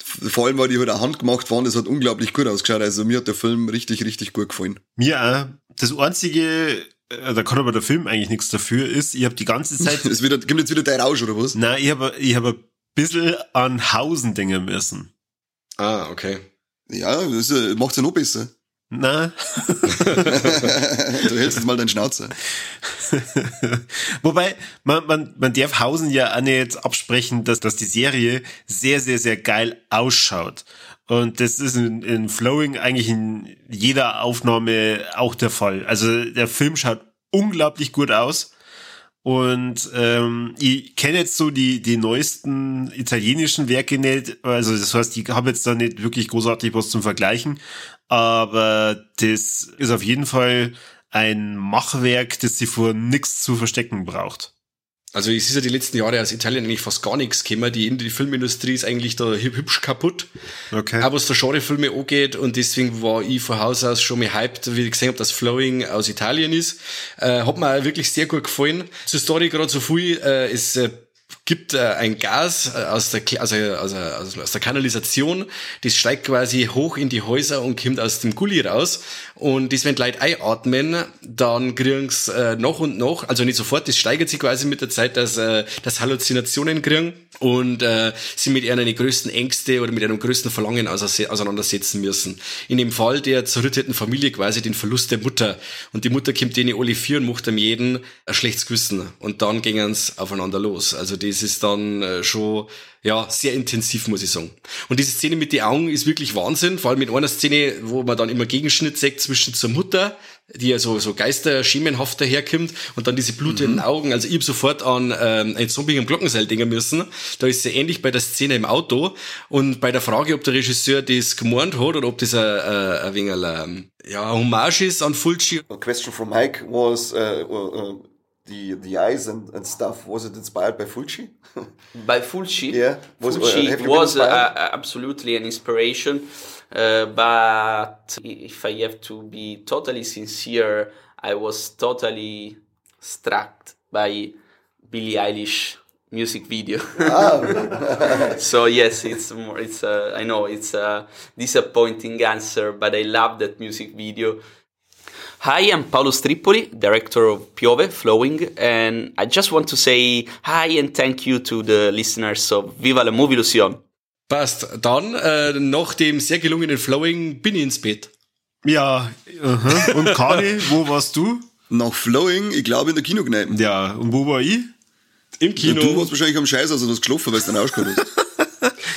vor allem, weil die halt auch handgemacht waren, das hat unglaublich gut ausgeschaut. Also mir hat der Film richtig, richtig gut gefallen. Mir auch. Das einzige, äh, da kann aber der Film eigentlich nichts dafür, ist, ich habe die ganze Zeit Es wieder, gibt jetzt wieder der Rausch, oder was? Na, ich habe ich hab ein bisschen an Hausen denken müssen. Ah, okay. Ja, das äh, macht's ja noch besser. Na, du hältst jetzt mal deinen Schnauzer. wobei man, man, man darf Hausen ja auch nicht absprechen, dass, dass die Serie sehr, sehr, sehr geil ausschaut. Und das ist in, in Flowing eigentlich in jeder Aufnahme auch der Fall. Also der Film schaut unglaublich gut aus. Und ähm, ich kenne jetzt so die, die neuesten italienischen Werke nicht. Also das heißt, ich habe jetzt da nicht wirklich großartig was zum Vergleichen. Aber das ist auf jeden Fall ein Machwerk, das sie vor nichts zu verstecken braucht. Also es ist ja die letzten Jahre aus Italien eigentlich fast gar nichts gekommen. Die, die Filmindustrie ist eigentlich da hüb- hübsch kaputt. Okay. Aber was der Genrefilme angeht und deswegen war ich von Haus aus schon mal hyped, wie ich gesehen habe, dass Flowing aus Italien ist. Äh, hat mir auch wirklich sehr gut gefallen. Zur Story gerade so viel. Äh, es äh, gibt äh, ein Gas äh, aus der, also, also, also aus der Kanalisation, das steigt quasi hoch in die Häuser und kommt aus dem Gully raus. Und das, wenn die Leute einatmen, dann kriegen sie äh, noch und noch, also nicht sofort, das steigert sich quasi mit der Zeit, dass, äh, dass Halluzinationen kriegen und äh, sie mit ihren größten Ängste oder mit ihrem größten Verlangen auseinandersetzen müssen. In dem Fall der zerrütteten Familie quasi den Verlust der Mutter. Und die Mutter kommt denen alle vier und macht dem jeden ein schlechtes Gewissen. Und dann gingen sie aufeinander los. Also das ist dann äh, schon ja, sehr intensiv, muss ich sagen. Und diese Szene mit den Augen ist wirklich Wahnsinn. Vor allem mit einer Szene, wo man dann immer Gegenschnitt sieht zwischen zur Mutter, die ja so, so geisterschemenhaft daherkommt, und dann diese blutenden Augen. Also ich hab sofort an ähm, ein Zombie im Glockenseil denken müssen. Da ist sehr ähnlich bei der Szene im Auto. Und bei der Frage, ob der Regisseur das gemeint hat oder ob das ein, ein, ein wenig ein, ja, ein Hommage ist an Fulci. A question from Mike was uh, uh, uh, the the eyes and, and stuff. Was it inspired by Fulci? by Fulci. Yeah. Was- uh, Fulci been was uh, uh, absolutely an inspiration, uh, but if I have to be totally sincere, I was totally struck by Billie Eilish music video. so yes, it's more. It's uh, I know it's a disappointing answer, but I love that music video. Hi, I'm Paolo Stripoli, director of Piove Flowing, and I just want to say hi and thank you to the listeners of Viva la Movie Illusion. Passt. Dann, äh, nach dem sehr gelungenen Flowing, bin ich ins Bett. Ja, aha. und Kani, wo warst du? Nach Flowing, ich glaube in der Kinokneipe. Ja, und wo war ich? Im Ja, Kino. du warst wahrscheinlich am Scheiß, also du hast geschlafen, weil du dann rausgekommen bist.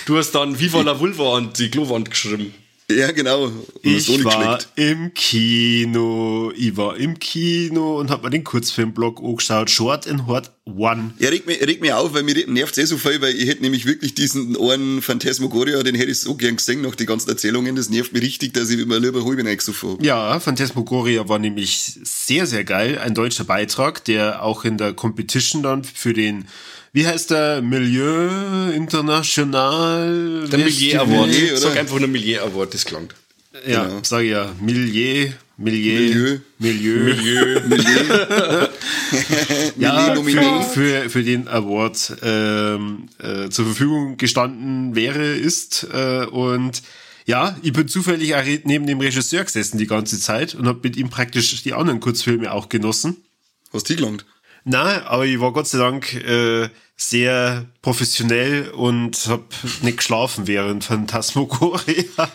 Du hast dann Viva la Vulva an die Klowand geschrieben. Ja, genau. Und Ich war geschleckt. im Kino. Ich war im Kino und hab mir den Kurzfilmblog angeschaut. Short and Hot One. Er regt mich, regt mich auf, weil mir nervt eh so viel, weil ich hätte nämlich wirklich diesen einen Phantasmagoria, den hätte ich so gern gesehen nach den ganzen Erzählungen. Das nervt mich richtig, dass ich immer lieber halb reingesoffen habe. Ja, Phantasmagoria war nämlich sehr, sehr geil. Ein deutscher Beitrag, der auch in der Competition dann für den, wie heißt der, Milieu International? Der Millier Award. Milieu, oder? Sag einfach nur Millier Award, das klang. Ja, Genau. sag ich ja. Milieu, Milieu, Milieu. Milieu. Milieu. ja, für, für, für den Award ähm, äh, zur Verfügung gestanden wäre, ist. Äh, und ja, ich bin zufällig auch neben dem Regisseur gesessen die ganze Zeit und habe mit ihm praktisch die anderen Kurzfilme auch genossen. Hast du gelangt? Nein, aber ich war Gott sei Dank äh, sehr professionell und hab nicht geschlafen während Phantasmagoria.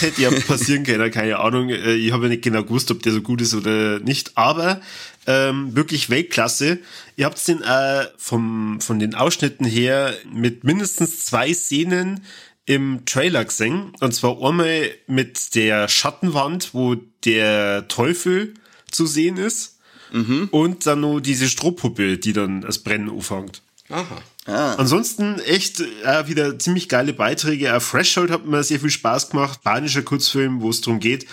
Hätte ja passieren können, keine Ahnung. Äh, Ich habe ja nicht genau gewusst, ob der so gut ist oder nicht. Aber ähm, wirklich Weltklasse. Ihr habt den äh, vom, von den Ausschnitten her mit mindestens zwei Szenen im Trailer gesehen. Und zwar einmal mit der Schattenwand, wo der Teufel zu sehen ist. Und dann noch diese Strohpuppe, die dann das Brennen anfängt. Aha. Ansonsten echt äh, wieder ziemlich geile Beiträge. Auch Threshold hat mir sehr viel Spaß gemacht. Spanischer Kurzfilm, wo es darum geht,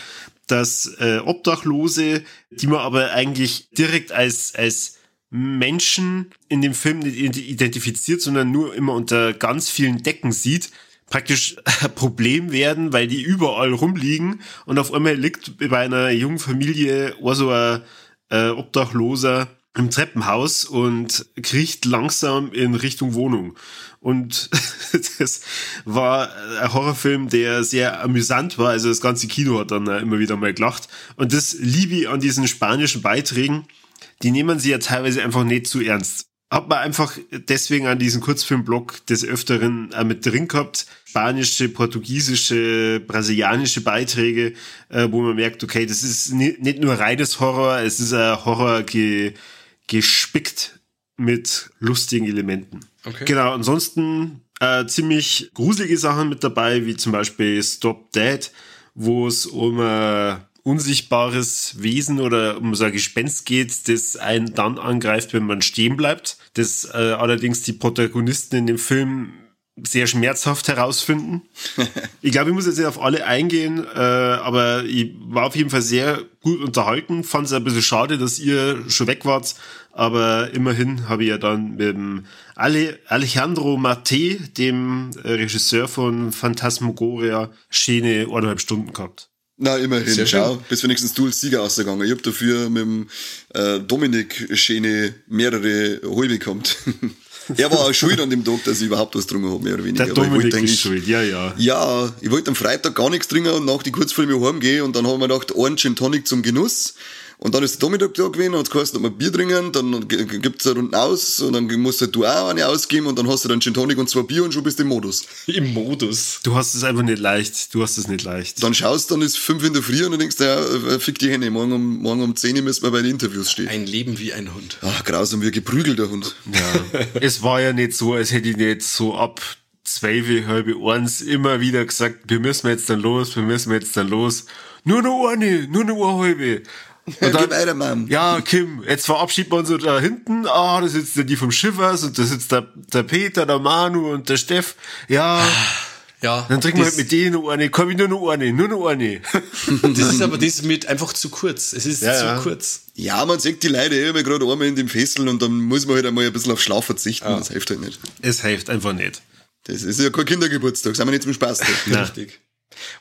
dass äh, Obdachlose, die man aber eigentlich direkt als, als Menschen in dem Film nicht identifiziert, sondern nur immer unter ganz vielen Decken sieht, praktisch ein Problem werden, weil die überall rumliegen und auf einmal liegt bei einer jungen Familie auch so ein äh, Obdachloser im Treppenhaus und kriecht langsam in Richtung Wohnung. Und das war ein Horrorfilm, der sehr amüsant war. Also das ganze Kino hat dann immer wieder mal gelacht. Und das liebe ich an diesen spanischen Beiträgen. Die nehmen sie ja teilweise einfach nicht zu ernst. Hat man einfach deswegen an diesen Kurzfilmblock des Öfteren äh, mit drin gehabt. Spanische, portugiesische, brasilianische Beiträge, äh, wo man merkt, okay, das ist ni- nicht nur reines Horror, es ist ein Horror ge gespickt mit lustigen Elementen. Okay. Genau, ansonsten äh, ziemlich gruselige Sachen mit dabei, wie zum Beispiel Stop Dead, wo es um ein unsichtbares Wesen oder um so ein Gespenst geht, das einen dann angreift, wenn man stehen bleibt. Das äh, allerdings die Protagonisten in dem Film sehr schmerzhaft herausfinden. Ich glaube, ich muss jetzt nicht auf alle eingehen, äh, aber ich war auf jeden Fall sehr gut unterhalten. Fand es ein bisschen schade, dass ihr schon weg wart, aber immerhin habe ich ja dann mit dem Ale Alejandro Mate, dem Regisseur von Phantasmagoria, schöne eineinhalb Stunden gehabt. Na, immerhin, schau. Bist wenigstens du als Sieger ausgegangen. Ich hab dafür mit dem äh, Dominik Schäne mehrere halbe gehabt. er war auch schuld an dem Tag, dass ich überhaupt was getrunken habe, mehr oder weniger. Der Aber ich wollte Dominik ist schuld, ja, ja. Ja, ich wollte am Freitag gar nichts trinken und nach die Kurzfilme heimgehen und dann haben wir gedacht, einen Gin Tonic zum Genuss. Und dann ist der Dominik da gewesen und hat geheißen, ob wir Bier trinken, dann g- g- gibt's eine Runde aus und dann musst halt du auch eine ausgeben und dann hast du dann Gin Tonic und zwei Bier und schon bist du im Modus. Im Modus. Du hast es einfach nicht leicht. Du hast es nicht leicht. Dann schaust, dann ist fünf in der Früh und dann denkst du, ja, äh, fick die Hände, morgen um, morgen um 10 Uhr müssen wir bei den Interviews stehen. Ein Leben wie ein Hund. Ach, grausam, wie ein geprügelter Hund. Ja. es war ja nicht so, als hätte ich nicht so ab zwölf, halbe eins immer wieder gesagt, wir müssen jetzt dann los, wir müssen jetzt dann los. Nur noch eine, nur noch eine halbe. Und Ja, geh weiter, Mann. Ja, Kim, jetzt verabschieden wir uns so da hinten. Ah, da sitzt ja die vom Schiffers und da sitzt der, der Peter, der Manu und der Steff. Ja, Ja. dann trinken wir halt mit denen noch eine. Komm, nur noch eine, nur noch eine. Das ist aber das mit einfach zu kurz. Es ist Ja, zu ja. kurz. Ja, man sieht die Leute eh immer gerade einmal in dem Fesseln und dann muss man halt einmal ein bisschen auf Schlaf verzichten. Das hilft halt nicht. es hilft einfach nicht. Das ist ja kein Kindergeburtstag, sind wir nicht zum Spaß. Richtig.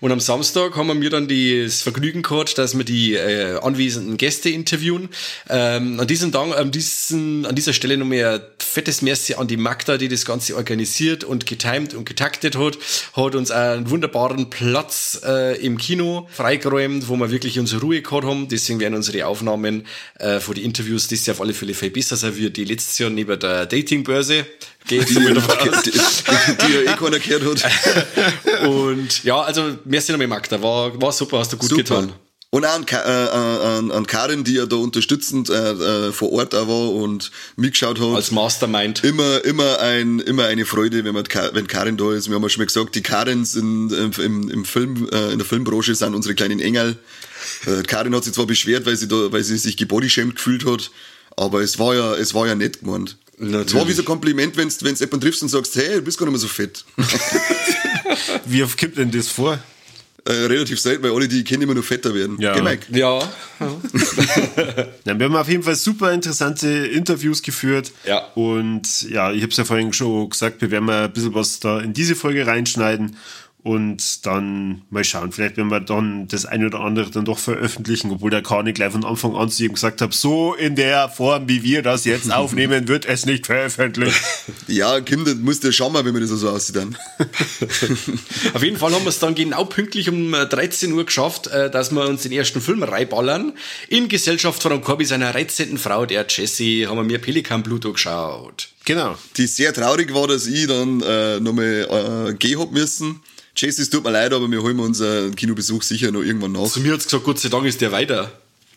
Und am Samstag haben wir mir dann das Vergnügen gehabt, dass wir die äh, anwesenden Gäste interviewen. Ähm, an diesem Tag, an, diesen, an dieser Stelle nochmal ein fettes Merci an die Magda, die das Ganze organisiert und getimed und getaktet hat. Hat uns einen wunderbaren Platz äh, im Kino freigeräumt, wo wir wirklich unsere Ruhe gehabt haben. Deswegen werden unsere Aufnahmen äh, für die Interviews das Jahr auf alle Fälle viel besser wie die letztes Jahr neben der Datingbörse. Geht die, die, die, eh keiner gehört hat. und ja, also merci nochmal Magda, war, war super, hast du gut Super. getan. Und auch an, Ka- äh, an, an Karin, die ja da unterstützend äh, äh, vor Ort auch war und mitgeschaut hat. Als Mastermind. immer, immer ein, immer eine Freude, wenn man, wenn Karin da ist. Wir haben ja schon mal gesagt, die Karins in, im, im Film, äh, in der Filmbranche sind unsere kleinen Engel. Äh, Karin hat sich zwar beschwert, weil sie da, weil sie sich gebodyshamed gefühlt hat, aber es war ja, es war ja nett gemeint. Es war wie so ein Kompliment, wenn du jemanden triffst und sagst, hey, du bist gar nicht mehr so fett. Wie oft kommt denn das vor? äh, relativ selten, weil alle, die ich kenne, immer nur fetter werden. Ja. Geh, Mike. Ja. Ja, wir haben auf jeden Fall super interessante Interviews geführt. Ja. Und ja, ich habe es ja vorhin schon gesagt, wir werden mal ein bisschen was da in diese Folge reinschneiden und dann mal schauen. Vielleicht werden wir dann das eine oder andere dann doch veröffentlichen, obwohl der Kani gleich von Anfang an zu ihm gesagt hat, so in der Form, wie wir das jetzt aufnehmen, wird es nicht veröffentlicht. Ja, Kim, das musst du ja schauen mal, wenn man das so aussieht dann. Auf jeden Fall haben wir es dann genau pünktlich um äh, 13 Uhr geschafft, äh, dass wir uns den ersten Film reinballern. In Gesellschaft von einem Corby, seiner 13. Frau, der Jessie, haben wir mir Pelikan Pluto geschaut. Genau. Die sehr traurig war, dass ich dann äh, nochmal äh, gehen hab müssen. Jesse, es tut mir leid, aber wir holen unseren Kinobesuch sicher noch irgendwann nach. Zu mir hat's gesagt, Gott sei Dank ist der weiter.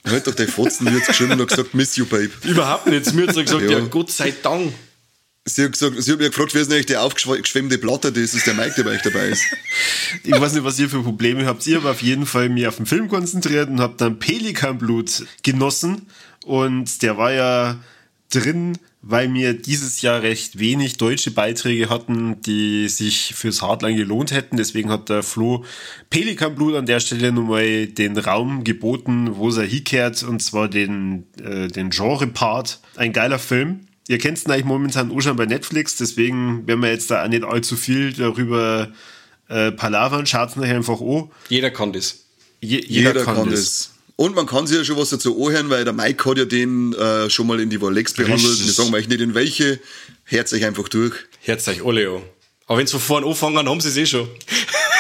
Halt doch dein Fotzen, die hat geschrieben und hat gesagt, miss you, babe. Überhaupt nicht. Zu mir hat's gesagt, Ja. ja. Gott sei Dank. Sie hat, gesagt, sie hat mich gefragt, wer ist denn eigentlich der aufgeschwemmte Platte, das ist der Mike, der bei euch dabei ist. Ich weiß nicht, was ihr für Probleme habt. Ich habe auf jeden Fall mich auf den Film konzentriert und habe dann Pelikanblut genossen. Und der war ja drin, weil wir dieses Jahr recht wenig deutsche Beiträge hatten, die sich fürs Hardline gelohnt hätten. Deswegen hat der Flo Pelikanblut an der Stelle nochmal den Raum geboten, wo er hinkehrt, und zwar den, äh, den Genre-Part. Ein geiler Film. Ihr kennt ihn eigentlich momentan auch schon bei Netflix, deswegen werden wir jetzt da auch nicht allzu viel darüber äh, palavern. Schaut's nachher einfach an. Jeder kann das. Je, Jeder, kann, das. Und man kann sich ja schon was dazu anhören, weil der Mike hat ja den äh, schon mal in die Rolex behandelt. Wir sagen euch nicht in welche. Hört euch einfach durch. Herz euch alle an. Aber wenn sie von vorn anfangen, haben sie es eh schon.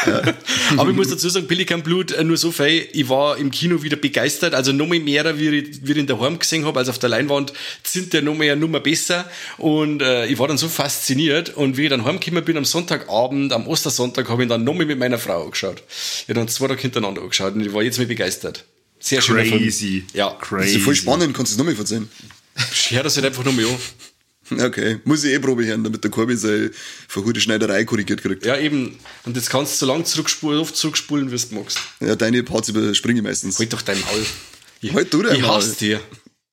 Aber ich muss dazu sagen, Pelikan Blut, äh, nur so viel, ich war im Kino wieder begeistert, also noch mal mehr, wie ich, wie ich ihn daheim gesehen habe, als auf der Leinwand, sind der noch mehr, noch mal besser und äh, ich war dann so fasziniert und wie ich dann heimgekommen bin am Sonntagabend, am Ostersonntag, habe ich ihn dann noch mal mit meiner Frau angeschaut. Ich habe dann zwei Tage hintereinander angeschaut und ich war jetzt mal begeistert. Sehr schön. Crazy. Ja, Das Crazy. ist voll spannend, kannst du es nochmal erzählen? hör das halt einfach noch mal an. Okay, muss ich eh Probe hören, damit der Korbi seine verhurte Schneiderei korrigiert kriegt. Ja, eben. Und jetzt kannst du so lang zurückspulen, oft zurückspulen, wie du magst. Ja, deine Parts überspringe ich meistens. Halt doch dein Maul. Ich, Halt du dein ich Maul. hasse dir.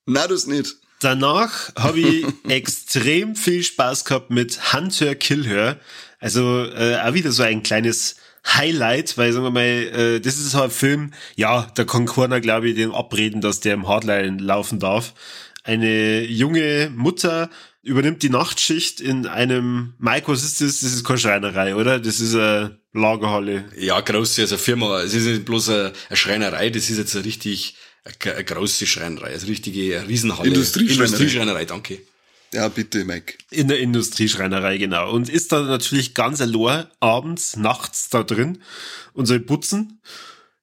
Nein, das nicht. Danach habe ich extrem viel Spaß gehabt mit Hunter Kill Her. Also äh, auch wieder so ein kleines Highlight, weil sagen wir mal, äh, das ist halt ein Film, ja, da kann keiner, glaube ich, den abreden, dass der im Hardline laufen darf. Eine junge Mutter übernimmt die Nachtschicht in einem, Mike, was ist das? Das ist keine Schreinerei, oder? Das ist eine Lagerhalle. Ja, große, also eine Firma. Es ist nicht bloß eine, eine Schreinerei, das ist jetzt eine richtig, eine, eine große Schreinerei, also eine richtige Riesenhalle. Industrieschreinerei. Industrieschreinerei, danke. Ja, bitte, Mike. In der Industrieschreinerei, genau. Und ist da natürlich ganz allein abends, nachts da drin und soll putzen.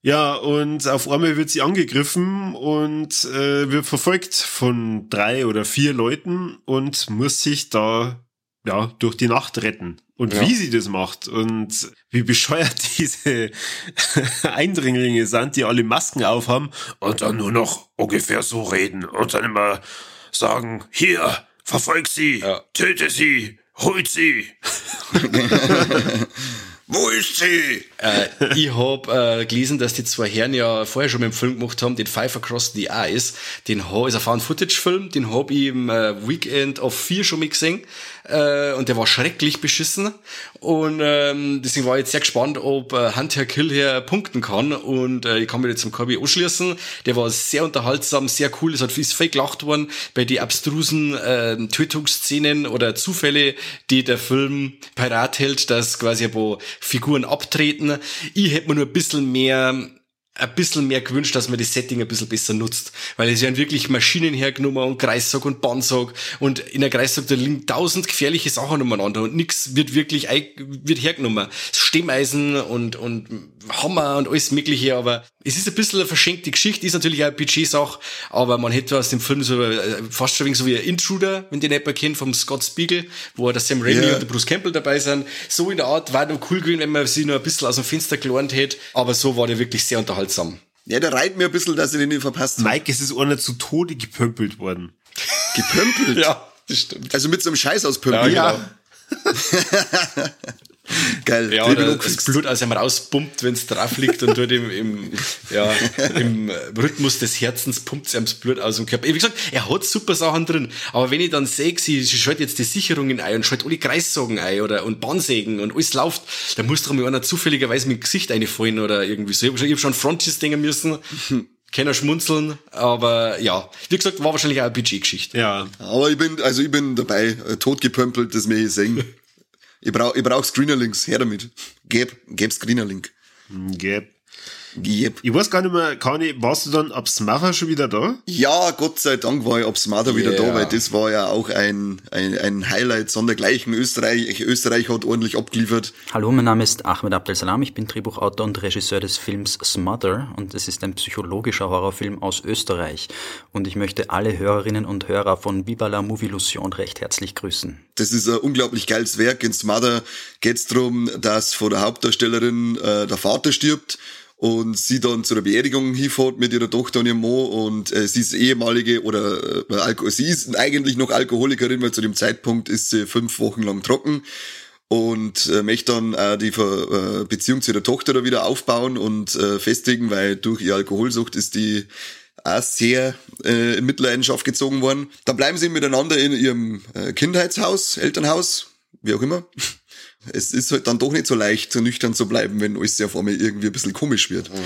Ja, und auf einmal wird sie angegriffen und äh, wird verfolgt von drei oder vier Leuten und muss sich da ja durch die Nacht retten. Und Ja. wie sie das macht und wie bescheuert diese Eindringlinge sind, die alle Masken aufhaben und dann nur noch ungefähr so reden und dann immer sagen, hier, verfolg sie, Ja. töte sie, holt sie. Wo ist sie? Äh, ich habe äh, gelesen, dass die zwei Herren ja vorher schon mit dem Film gemacht haben, den Five Across the Eyes. Den ha- ist ein Found-Footage-Film, den hab ich im äh, Weekend of 4 schon mal gesehen. Äh, und der war schrecklich beschissen. Und ähm, deswegen war ich jetzt sehr gespannt, ob äh, Hunter Kill hier punkten kann. Und äh, ich kann mich jetzt zum Kirby anschließen. Der war sehr unterhaltsam, sehr cool. Es hat viel gelacht worden bei die abstrusen äh, Tötungsszenen oder Zufälle, die der Film parat hält, dass quasi ein paar Figuren abtreten. Ich hätte mir nur ein bisschen mehr ein bisschen mehr gewünscht, dass man das Setting ein bisschen besser nutzt. Weil es werden wirklich Maschinen hergenommen und Kreissack und Bandsack und in der Kreissack da liegen tausend gefährliche Sachen umeinander und nix wird wirklich wird hergenommen. Stemmeisen und, und Hammer und alles mögliche, aber es ist ein bisschen eine verschenkte Geschichte, ist natürlich auch eine Budgetsache, aber man hätte aus dem Film so äh, fast schon so wie ein Intruder, wenn den jemand kennt, vom Scott Spiegel, wo der Sam Raimi yeah. und der Bruce Campbell dabei sind. So in der Art war noch cool gewesen, wenn man sie noch ein bisschen aus dem Fenster gelernt hätte, aber so war der wirklich sehr unterhaltsam. Ja, der reiht mir ein bisschen, dass ich den nicht verpasst habe. Mike, es ist ohne zu Tode gepömpelt worden. Gepömpelt? ja, das stimmt. Also mit so einem Scheiß auspömpeln. Ja, genau. Geil. Ja, oder das Blut aus ihm rauspumpt, wenn es drauf liegt und dort im, im, ja, im Rhythmus des Herzens pumpt ihm das Blut aus dem Körper. Wie gesagt, er hat super Sachen drin, aber wenn ich dann sehe, sie, sie schaltet jetzt die Sicherungen ein und schaltet alle Kreissagen ein oder, und Bahnsägen und alles läuft, dann muss doch mal einer zufälligerweise mit dem Gesicht reinfallen oder irgendwie so. Ich habe schon, hab schon Frontiers denken müssen. Keiner schmunzeln, aber ja, wie gesagt, war wahrscheinlich auch eine Budgetgeschichte. Ja. Aber ich bin, also ich bin dabei, äh, totgepömpelt, das mir ich sehen. Ich brauch, ich brauch Screenerlinks, her damit. Gäb, gäb Screenerlink. Gäb. Yep. Ich weiß gar nicht mehr, Kani, warst du dann ab Smother schon wieder da? Ja, Gott sei Dank war ich ab Smother yeah. wieder da, weil das war ja auch ein, ein, ein Highlight sondergleichen. Österreich, Österreich hat ordentlich abgeliefert. Hallo, mein Name ist Ahmed Abdel-Salam, ich bin Drehbuchautor und Regisseur des Films Smother und es ist ein psychologischer Horrorfilm aus Österreich. Und ich möchte alle Hörerinnen und Hörer von Viva la Movilusion recht herzlich grüßen. Das ist ein unglaublich geiles Werk. In Smother geht es darum, dass vor der Hauptdarstellerin äh, der Vater stirbt und sie dann zu der Beerdigung hinfährt mit ihrer Tochter und ihrem Mann. Und äh, sie ist ehemalige oder äh, sie ist eigentlich noch Alkoholikerin, weil zu dem Zeitpunkt ist sie fünf Wochen lang trocken. Und äh, möchte dann äh, die Ver, äh, Beziehung zu ihrer Tochter da wieder aufbauen und äh, festigen, weil durch ihre Alkoholsucht ist die auch sehr äh, in Mitleidenschaft gezogen worden. Dann bleiben sie miteinander in ihrem äh, Kindheitshaus, Elternhaus, wie auch immer es ist halt dann doch nicht so leicht, so nüchtern zu bleiben, wenn alles vor mir irgendwie ein bisschen komisch wird. Mhm.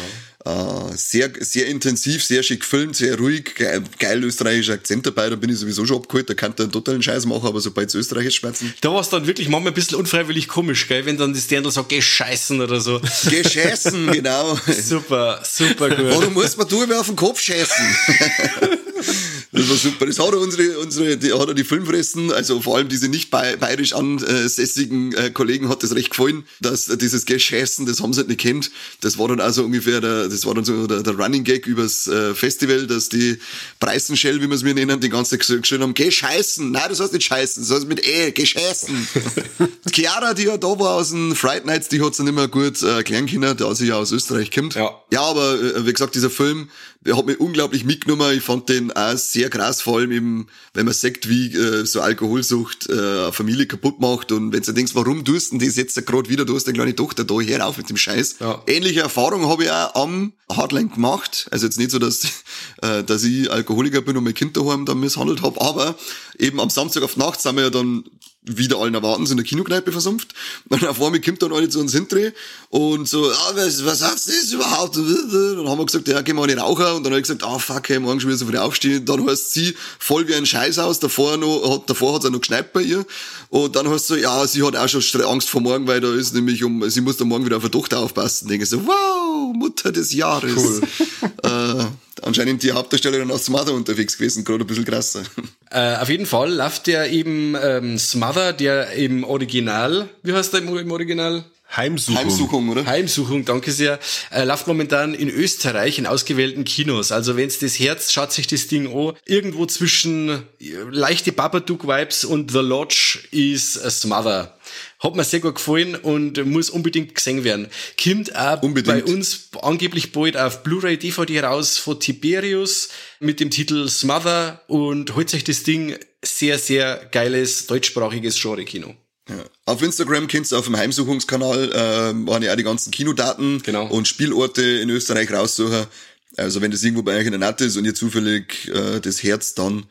Äh, sehr, sehr intensiv, sehr schick gefilmt, sehr ruhig, geil, geil österreichischer Akzent dabei, da bin ich sowieso schon abgeholt, da kann der einen totalen Scheiß machen, aber sobald es Österreichisch schmerzen. Da war es dann wirklich manchmal ein bisschen unfreiwillig komisch, gell, wenn dann das Dirndl sagt, geh scheißen oder so. Geh scheißen, genau. super, super gut. Warum muss man du immer auf den Kopf scheißen? Das war super. Das hat er unsere, unsere, die, hat er die Filmfressen, also vor allem diese nicht bayerisch ansässigen äh, Kollegen hat das recht gefallen, dass dieses Geschäßen, das haben sie halt nicht kennt. Das war dann also ungefähr der, das war dann so der, der Running Gag übers äh, Festival, dass die Preisenschell, wie wir es mir nennen, die ganze Zeit geschrieben haben, geh scheißen. Nein, das heißt nicht scheißen, das heißt mit E, geh scheißen. Chiara, die ja da war aus den Fright Nights, die hat's dann immer gut äh, erklären können, da sie ja aus Österreich kommt. Ja, ja aber äh, wie gesagt, dieser Film, der hat mich unglaublich mitgenommen. Ich fand den auch sehr krass, vor allem eben, wenn man sagt, wie äh, so Alkoholsucht äh, eine Familie kaputt macht und wenn du denkst, warum tust du das jetzt gerade wieder, du hast eine kleine Tochter da, hör auf mit dem Scheiß. Ja. Ähnliche Erfahrung habe ich auch am Hardline gemacht. Also jetzt nicht so, dass, äh, dass ich Alkoholiker bin und mein Kind daheim dann misshandelt habe, aber eben am Samstag auf Nacht sind wir ja dann wieder allen Erwartens in der Kinokneipe versumpft. Und auf einmal kommt dann alle zu uns hinter und so, ah, was, was heißt das überhaupt? Dann haben wir gesagt, ja, gehen wir nicht rauchen. Und dann habe ich gesagt, ah, oh, fuck, hey, morgen schon wieder so früh aufstehen. Dann heißt sie voll wie ein Scheiß aus. Davor noch, hat, davor hat es noch geschneit bei ihr. Und dann heißt so, ja, sie hat auch schon Angst vor morgen, weil da ist nämlich um, sie muss dann morgen wieder auf eine Tochter aufpassen. Denke so, wow, Mutter des Jahres. Cool. äh, anscheinend die Hauptdarstellerin aus Smother unterwegs gewesen, gerade ein bisschen krasser. Äh, auf jeden Fall läuft der eben ähm, Smother, der im Original, wie heißt der im, im Original? Heimsuchung. Heimsuchung, oder? Heimsuchung, danke sehr. Äh, läuft momentan in Österreich in ausgewählten Kinos. Also wenn's das Herz, schaut sich das Ding an. Irgendwo zwischen äh, leichte Babadook-Vibes und The Lodge ist a Smother. Hat mir sehr gut gefallen und muss unbedingt gesehen werden. Kommt auch unbedingt. bei uns angeblich bald auf Blu-ray DVD raus von Tiberius mit dem Titel Smother und holt sich das Ding sehr, sehr geiles deutschsprachiges Genre-Kino. Ja. Auf Instagram könnt ihr auf dem Heimsuchungskanal äh, waren ja auch die ganzen Kinodaten genau. und Spielorte in Österreich raussuchen. Also wenn das irgendwo bei euch in der Nacht ist und ihr zufällig äh, das Herz, dann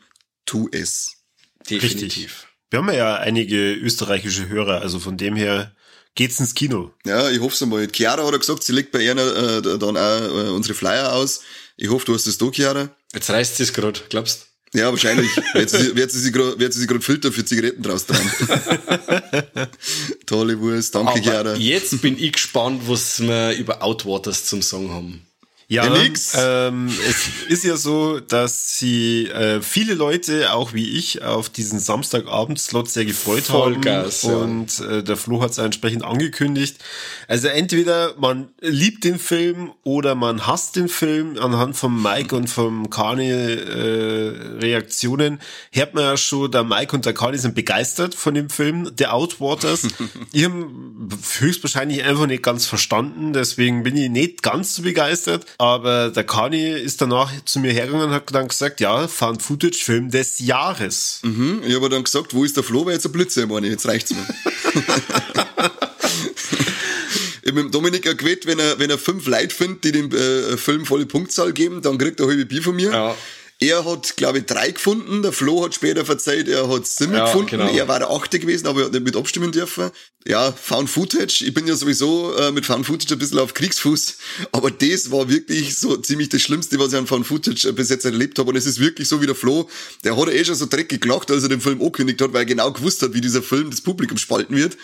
tu es. Definitiv. Richtig. Wir haben ja einige österreichische Hörer, also von dem her geht's ins Kino. Ja, ich hoffe es einmal. Chiara hat gesagt, sie legt bei ihr äh, dann auch äh, unsere Flyer aus. Ich hoffe, du hast das da, Chiara. Jetzt reißt sie es gerade, glaubst Ja, wahrscheinlich. Wird sie, wird sie sich gerade, wird sie gerade Filter für Zigaretten draus dran. Tolle Wurst, danke, Gerda. Jetzt bin ich gespannt, was wir über Outwaters zum Song haben. Ja, ähm, es ist ja so, dass sie äh, viele Leute, auch wie ich, auf diesen Samstagabend-Slot sehr gefreut Vollgas, haben. Und äh, der Flo hat es entsprechend angekündigt. Also entweder man liebt den Film oder man hasst den Film. Anhand von Mike und vom Kani äh, Reaktionen hört man ja schon, der Mike und der Kani sind begeistert von dem Film, The Outwaters. ich habe höchstwahrscheinlich einfach nicht ganz verstanden, deswegen bin ich nicht ganz so begeistert. Aber der Kani ist danach zu mir hergegangen und hat dann gesagt, ja, Found-Footage-Film des Jahres. Mhm, ich habe dann gesagt, wo ist der Flo, weil jetzt ein Blitze meine jetzt reicht's mir. ich habe mit Dominik erquält, wenn er, wenn er fünf Leute findet, die dem äh, Film volle Punktzahl geben, dann kriegt er halbe Bier von mir. Ja. Er hat, glaube ich, drei gefunden. Der Flo hat später verzeiht, er hat sieben Ja, gefunden. genau. Er war der achte gewesen, aber er hat nicht mit abstimmen dürfen. Ja, Found Footage. Ich bin ja sowieso äh, mit Found Footage ein bisschen auf Kriegsfuß. Aber das war wirklich so ziemlich das Schlimmste, was ich an Found Footage äh, bis jetzt erlebt habe. Und es ist wirklich so wie der Flo. Der hat ja eh schon so dreckig gelacht, als er den Film angekündigt hat, weil er genau gewusst hat, wie dieser Film das Publikum spalten wird.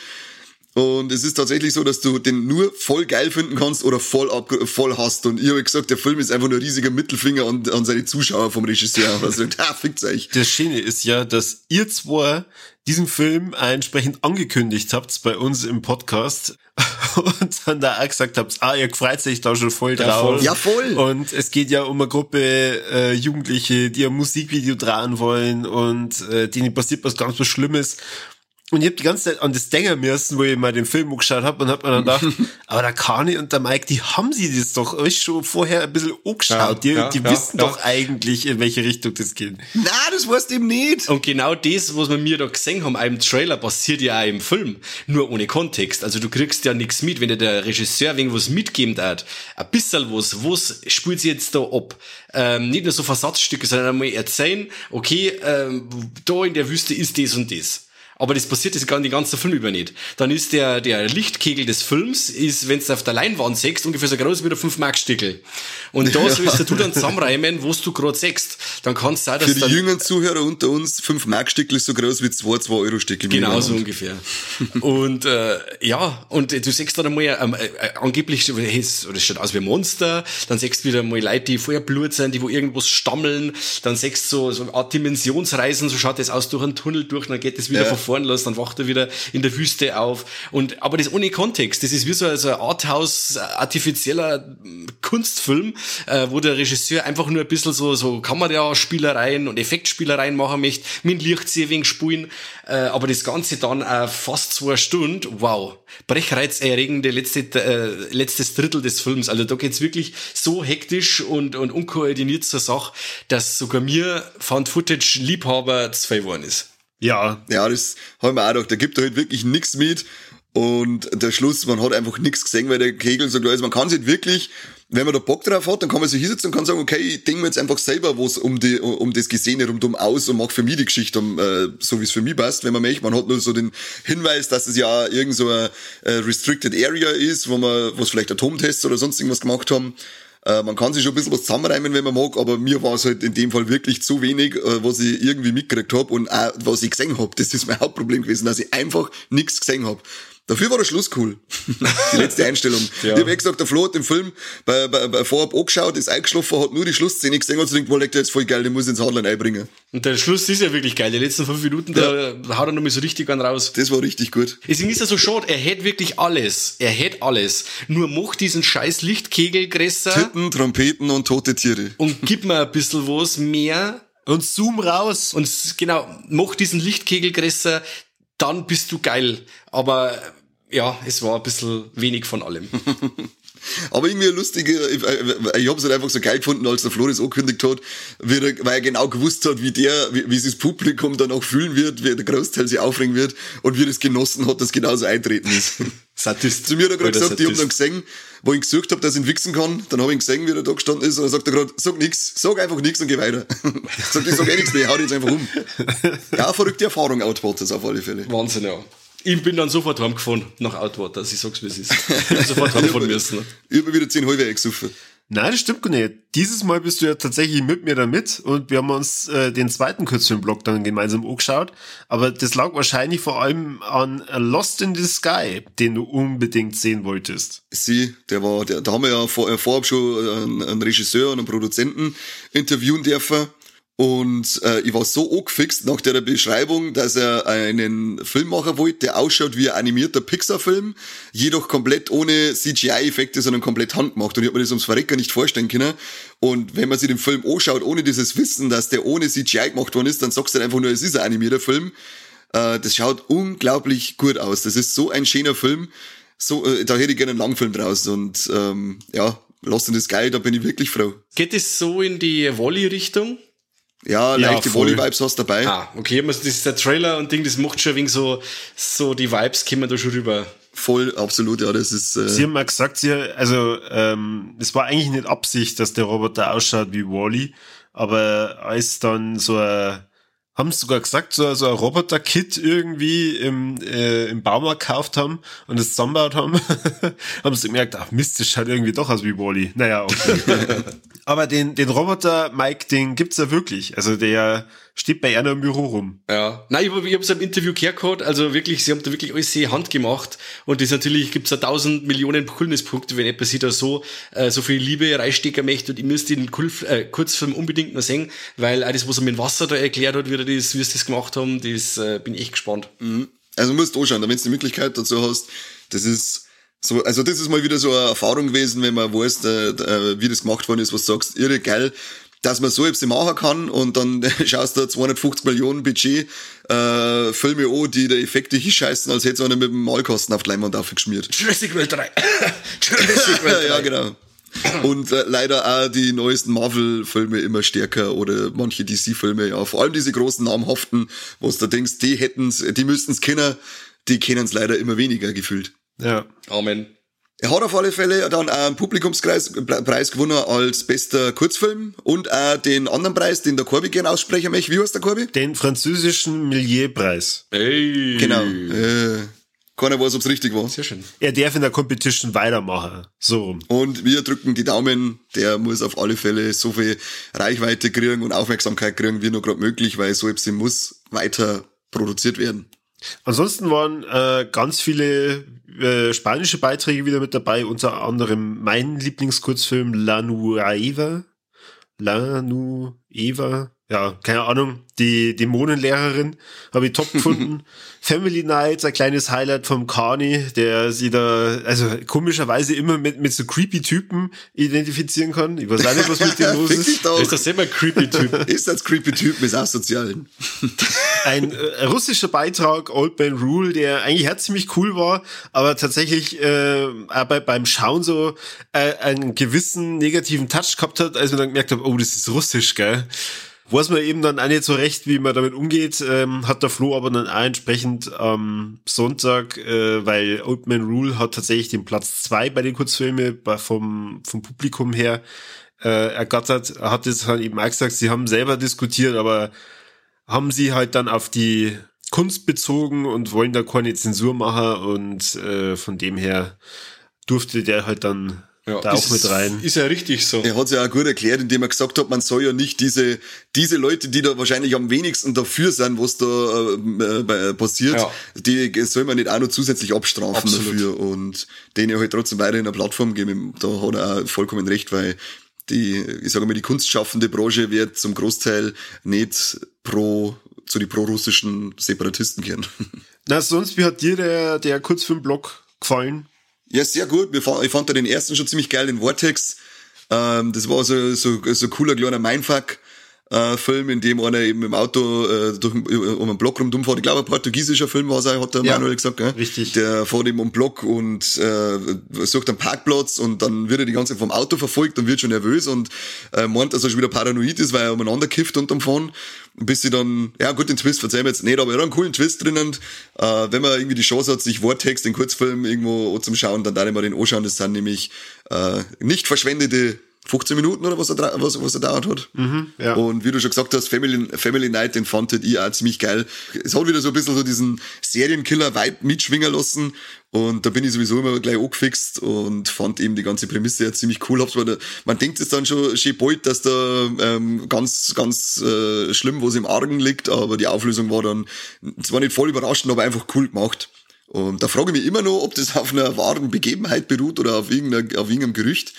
Und es ist tatsächlich so, dass du den nur voll geil finden kannst oder voll, ab, voll hast. Und ich habe gesagt, der Film ist einfach nur ein riesiger Mittelfinger an, an seine Zuschauer vom Regisseur. Also, da fickt's euch. Das Schöne ist ja, dass ihr zwei diesen Film entsprechend angekündigt habt bei uns im Podcast und dann da auch gesagt habt, ah, ihr freut sich da schon voll drauf. voll. Ja, voll. Und es geht ja um eine Gruppe äh, Jugendliche, die ein Musikvideo drehen wollen und äh, denen passiert was ganz was Schlimmes. Und ich hab die ganze Zeit an das denken müssen, wo ich mal den Film angeschaut hab und hab mir dann gedacht, aber der Kani und der Mike, die haben sie das doch euch schon vorher ein bisschen angeschaut. Ja, die ja, die ja, wissen ja. doch eigentlich, in welche Richtung das geht. Na, das weißt du eben nicht. Und genau das, was wir mir da gesehen haben, im Trailer, passiert ja auch im Film. Nur ohne Kontext. Also du kriegst ja nichts mit, wenn dir der Regisseur irgendwas mitgeben hat. Ein bisschen was, was spielt sie jetzt da ab? Ähm, nicht nur so Versatzstücke, sondern einmal erzählen, okay, ähm, da in der Wüste ist das und das. Aber das passiert das gar den ganzen Film über nicht. Dann ist der, der Lichtkegel des Films, ist, wenn du auf der Leinwand siehst, ungefähr so groß wie der 5 mark stückel Und da sollst du dann zusammenreimen, was du gerade siehst. Dann kannst du auch, dass Für die jüngeren Zuhörer unter uns, 5 Mark-Stückel ist so groß wie zwei 2-Euro-Stückel. Genau so ungefähr. und äh, ja, und du siehst dann einmal ähm, äh, äh, angeblich, es schaut aus wie ein Monster, dann siehst du wieder mal Leute, die vorher Blut sind, die wo irgendwas stammeln, dann siehst du so, so eine Art Dimensionsreisen, so schaut das aus durch einen Tunnel durch, dann geht das wieder Ja. von vorn los, dann wacht er wieder in der Wüste auf. Und aber das ohne Kontext, das ist wie so ein so ein Arthouse, artifizieller Kunstfilm, äh, wo der Regisseur einfach nur ein bisschen so, so Kameraspielereien und Effektspielereien machen möchte, mit Licht sehr wenig spulen, äh, aber das Ganze dann äh, fast zwei Stunden, wow, brechreizerregende letzte, äh, letztes Drittel des Films. Also da geht's wirklich so hektisch und, und unkoordiniert zur Sache, dass sogar mir Found-Footage-Liebhaber zwei geworden ist. Ja, Ja, das haben wir auch gedacht. Da gibt er halt wirklich nichts mit. Und der Schluss, man hat einfach nichts gesehen, weil der Kegel so klar ist. Man kann sich halt wirklich, wenn man da Bock drauf hat, dann kann man sich hinsetzen und kann sagen, okay, ich denke mir jetzt einfach selber was um die, um das Gesehene rundum aus und mache für mich die Geschichte, äh, so wie es für mich passt, wenn man möchte. Man hat nur so den Hinweis, dass es ja irgend so eine äh, Restricted Area ist, wo man, wo es vielleicht Atomtests oder sonst irgendwas gemacht haben. Äh, man kann sich schon ein bisschen was zusammenreimen, wenn man mag, aber mir war es halt in dem Fall wirklich zu wenig, äh, was ich irgendwie mitgekriegt habe und auch was ich gesehen habe. Das ist mein Hauptproblem gewesen, dass ich einfach nichts gesehen habe. Dafür war der Schluss cool. die letzte Einstellung. Ja. Ich habe gesagt, der Flo hat den Film bei, bei, bei vorab angeschaut, ist eingeschlafen, hat nur die Schlussszene gesehen und sich gedacht, boah, der ist voll geil, den muss ich ins Handland einbringen. Und der Schluss ist ja wirklich geil. Die letzten fünf Minuten, da haut er nochmal so richtig einen raus. Das war richtig gut. Deswegen ist er so schade. Er hätte wirklich alles. Er hätte alles. Nur macht diesen scheiß Lichtkegel größer Titten, Trompeten und tote Tiere. und gib mir ein bisschen was mehr. und zoom raus. Und genau, mach diesen Lichtkegel größer, dann bist du geil. Aber ja, es war ein bisschen wenig von allem. Aber irgendwie ein lustiger, ich, äh, ich hab's halt einfach so geil gefunden, als der Flo das angekündigt hat, er, weil er genau gewusst hat, wie der, wie, wie sich das Publikum dann auch fühlen wird, wie der Großteil sich aufregen wird und wie das genossen hat, dass genauso eintreten ist. Sadist. Zu mir hat er gerade gesagt, ich hab Sadist. dann gesehen, wo ich gesucht habe, dass ich ihn wichsen kann, dann habe ich ihn gesehen, wie er da gestanden ist und dann sagt er gerade, sag nix, sag einfach nix und geh weiter. sagt, ich sag eh nichts mehr, hau dich jetzt einfach um. Ja, verrückte Erfahrung, Outwaters auf alle Fälle. Wahnsinn, ja. Ich bin dann sofort heimgefahren nach Outwaters. Ich sag's, wie es ist. Ich hab sofort heimfahren müssen. Ich hab mir wieder zehn halbe eingesoffen. Nein, das stimmt gar nicht. Dieses Mal bist du ja tatsächlich mit mir damit und wir haben uns äh, den zweiten Kurzfilmblock dann gemeinsam angeschaut. Aber das lag wahrscheinlich vor allem an Lost in the Sky, den du unbedingt sehen wolltest. Sie, der war, der, da haben wir ja vor, äh, vorab schon einen, einen Regisseur und einen Produzenten interviewen dürfen. Und äh, ich war so angefixt nach der Beschreibung, dass er einen Film machen wollte, der ausschaut wie ein animierter Pixar-Film, jedoch komplett ohne CGI-Effekte, sondern komplett handgemacht. Und ich habe mir das ums Verrecker nicht vorstellen können. Und wenn man sich den Film anschaut, ohne dieses Wissen, dass der ohne CGI gemacht worden ist, dann sagst du einfach nur, es ist ein animierter Film. Äh, das schaut unglaublich gut aus. Das ist so ein schöner Film. So, äh, da hätte ich gerne einen Langfilm draus. Und ähm, ja, in the Sky, da bin ich wirklich froh. Geht es so in die Wally-Richtung? Ja, Ja, leichte voll. Volley-Vibes hast du dabei. Ah, okay, das ist der Trailer und Ding, das macht schon ein wenig so, so die Vibes kommen da schon rüber. Voll, absolut, ja, das ist. Äh, Sie haben mal gesagt, sie, also ähm, es war eigentlich nicht Absicht, dass der Roboter ausschaut wie Wally, aber als dann so ein haben sie sogar gesagt, so, so ein Roboter-Kit irgendwie im, äh, im Baumarkt gekauft haben und es zusammengebaut haben, haben sie gemerkt, ach Mist, das schaut irgendwie doch aus wie Wally. Naja, okay. Aber den, den Roboter Mike, den gibt's ja wirklich. Also der steht bei einer im Büro rum. Ja. Nein, ich, hab- ich habe es im Interview gehört, gehabt, also wirklich, sie haben da wirklich alles sehr handgemacht und das natürlich gibt's ja tausend Millionen Coolness-Punkte, wenn jemand sich da so, äh, so viel Liebe reinstecken möchte und ich müsste den Kulf, äh, Kurzfilm unbedingt noch sehen, weil auch das, was er mit dem Wasser da erklärt hat, wie, er das, wie sie das gemacht haben, das äh, bin ich echt gespannt. Also musst du anschauen, wenn du die Möglichkeit dazu hast. Das ist so, also das ist mal wieder so eine Erfahrung gewesen, wenn man weiß, äh, äh, wie das gemacht worden ist, was du sagst, irre geil, dass man so etwas machen kann und dann schaust du 250 Millionen Budget äh, Filme an, die der Effekte hinscheißen, als hätte einer mit dem Malkasten auf die Leinwand aufgeschmiert. Jurassic World 3. Jurassic World 3. ja, genau. Und äh, leider auch die neuesten Marvel-Filme immer stärker oder manche DC-Filme, ja. Vor allem diese großen namhaften, wo du denkst, die hätten's, die müssten's kennen, die kennen's leider immer weniger gefühlt. Ja. Amen. Er hat auf alle Fälle dann auch einen Publikumspreis Preis gewonnen als bester Kurzfilm und auch den anderen Preis, den der Corby gerne aussprechen möchte. Wie heißt der Corby? Den französischen Milieurpreis. Ey. Genau. Äh, keiner weiß, ob's richtig war. Sehr schön. Er darf in der Competition weitermachen. So. Und wir drücken die Daumen, der muss auf alle Fälle so viel Reichweite kriegen und Aufmerksamkeit kriegen, wie nur gerade möglich, weil so etwas muss weiter produziert werden. Ansonsten waren äh, ganz viele äh, spanische Beiträge wieder mit dabei, unter anderem mein Lieblingskurzfilm La Nueva. La Nueva. Ja, keine Ahnung. Die Dämonenlehrerin habe ich top gefunden. Family Night, ein kleines Highlight vom Carney, der sie da, also komischerweise immer mit, mit so creepy Typen identifizieren kann. Ich weiß auch nicht, was mit dem los ist. Ist das ein creepy Typ? Ist das creepy Typ mit Asozialen? ein äh, russischer Beitrag, Old Man Rule, der eigentlich ja ziemlich cool war, aber tatsächlich äh, bei, beim Schauen so äh, einen gewissen negativen Touch gehabt hat, als man dann gemerkt hat, oh, das ist russisch, gell? Weiß man eben dann auch nicht so recht, wie man damit umgeht, ähm, hat der Flo aber dann auch entsprechend am Sonntag, äh, weil Old Man Rule hat tatsächlich den Platz zwei bei den Kurzfilmen vom, vom Publikum her äh, ergattert, Er hat es halt eben auch gesagt, sie haben selber diskutiert, aber haben sie halt dann auf die Kunst bezogen und wollen da keine Zensur machen und äh, von dem her durfte der halt dann da das auch mit rein. Ist ja richtig so. Er hat's ja auch gut erklärt, indem er gesagt hat, man soll ja nicht diese, diese Leute, die da wahrscheinlich am wenigsten dafür sind, was da äh, äh, passiert, Ja. die soll man nicht auch noch zusätzlich abstrafen Absolut. dafür und denen halt trotzdem weiterhin eine Plattform geben. Da hat er auch vollkommen recht, weil die, ich sage mal, die kunstschaffende Branche wird zum Großteil nicht pro, zu die pro-russischen Separatisten gehen. Na, sonst, wie hat dir der, der Kurzfilmblock gefallen? Ja, sehr gut. Ich fand da den ersten schon ziemlich geil, den Vortex. Ähm, das war so, so, so cooler kleiner Mindfuck. Äh, Film, in dem einer eben im Auto äh, durch, um einen Block rumfährt. Ich glaube, ein portugiesischer Film war es auch, hat der Ja, Manuel gesagt. Gell? richtig. Der fährt eben um den Block und äh, sucht einen Parkplatz und dann wird er die ganze Zeit vom Auto verfolgt und wird schon nervös und äh, meint, dass er schon wieder paranoid ist, weil er umeinander kifft unterm Fahren. Bis sie dann, ja gut, den Twist verzeihen wir jetzt nicht, aber er hat einen coolen Twist drinnen. Äh, wenn man irgendwie die Chance hat, sich Vortex, den Kurzfilm irgendwo zum Schauen, dann darf ich mal den anschauen. Das sind nämlich äh, nicht verschwendete 15 Minuten oder was er, was, was er dauert hat. ja. Und wie du schon gesagt hast, Family, Family Night, den fandet ich auch ziemlich geil. Es hat wieder so ein bisschen so diesen Serienkiller-Vibe mitschwingen lassen. Und da bin ich sowieso immer gleich angefixt und fand eben die ganze Prämisse ja ziemlich cool. Hab's da, man denkt es dann schon schön bald, dass da ähm, ganz, ganz äh, schlimm was im Argen liegt, aber die Auflösung war dann zwar nicht voll überraschend, aber einfach cool gemacht. Und da frage ich mich immer noch, ob das auf einer wahren Begebenheit beruht oder auf, irgendeiner, auf irgendeinem Gerücht.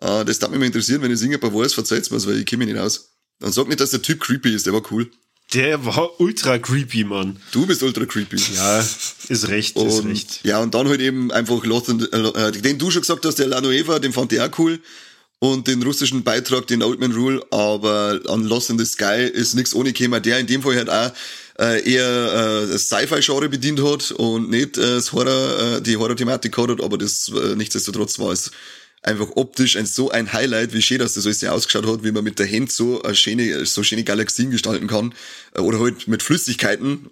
Äh, das darf mich mal interessieren, wenn es irgendjemand weiß, verzeiht's mir's, weil ich kenne mich nicht aus. Dann sag nicht, dass der Typ creepy ist, der war cool. Der war ultra creepy, Mann. Du bist ultra creepy. Ja, ist recht, ist Und, recht. ja, und dann halt eben einfach Lost in, äh, den du schon gesagt hast, der Lanoeva, den fand ich auch cool. Und den russischen Beitrag, den Old Man Rule, aber an Lost in the Sky ist nix ohne Thema, der in dem Fall halt auch äh, eher äh, das Sci-Fi-Genre bedient hat und nicht äh, das Horror, äh, die Horror-Thematik hat, aber das äh, nichtsdestotrotz war es einfach optisch ein so ein Highlight, wie schön, dass das alles ausgeschaut hat, wie man mit der Hand so schöne, so schöne Galaxien gestalten kann. Äh, Oder halt mit Flüssigkeiten.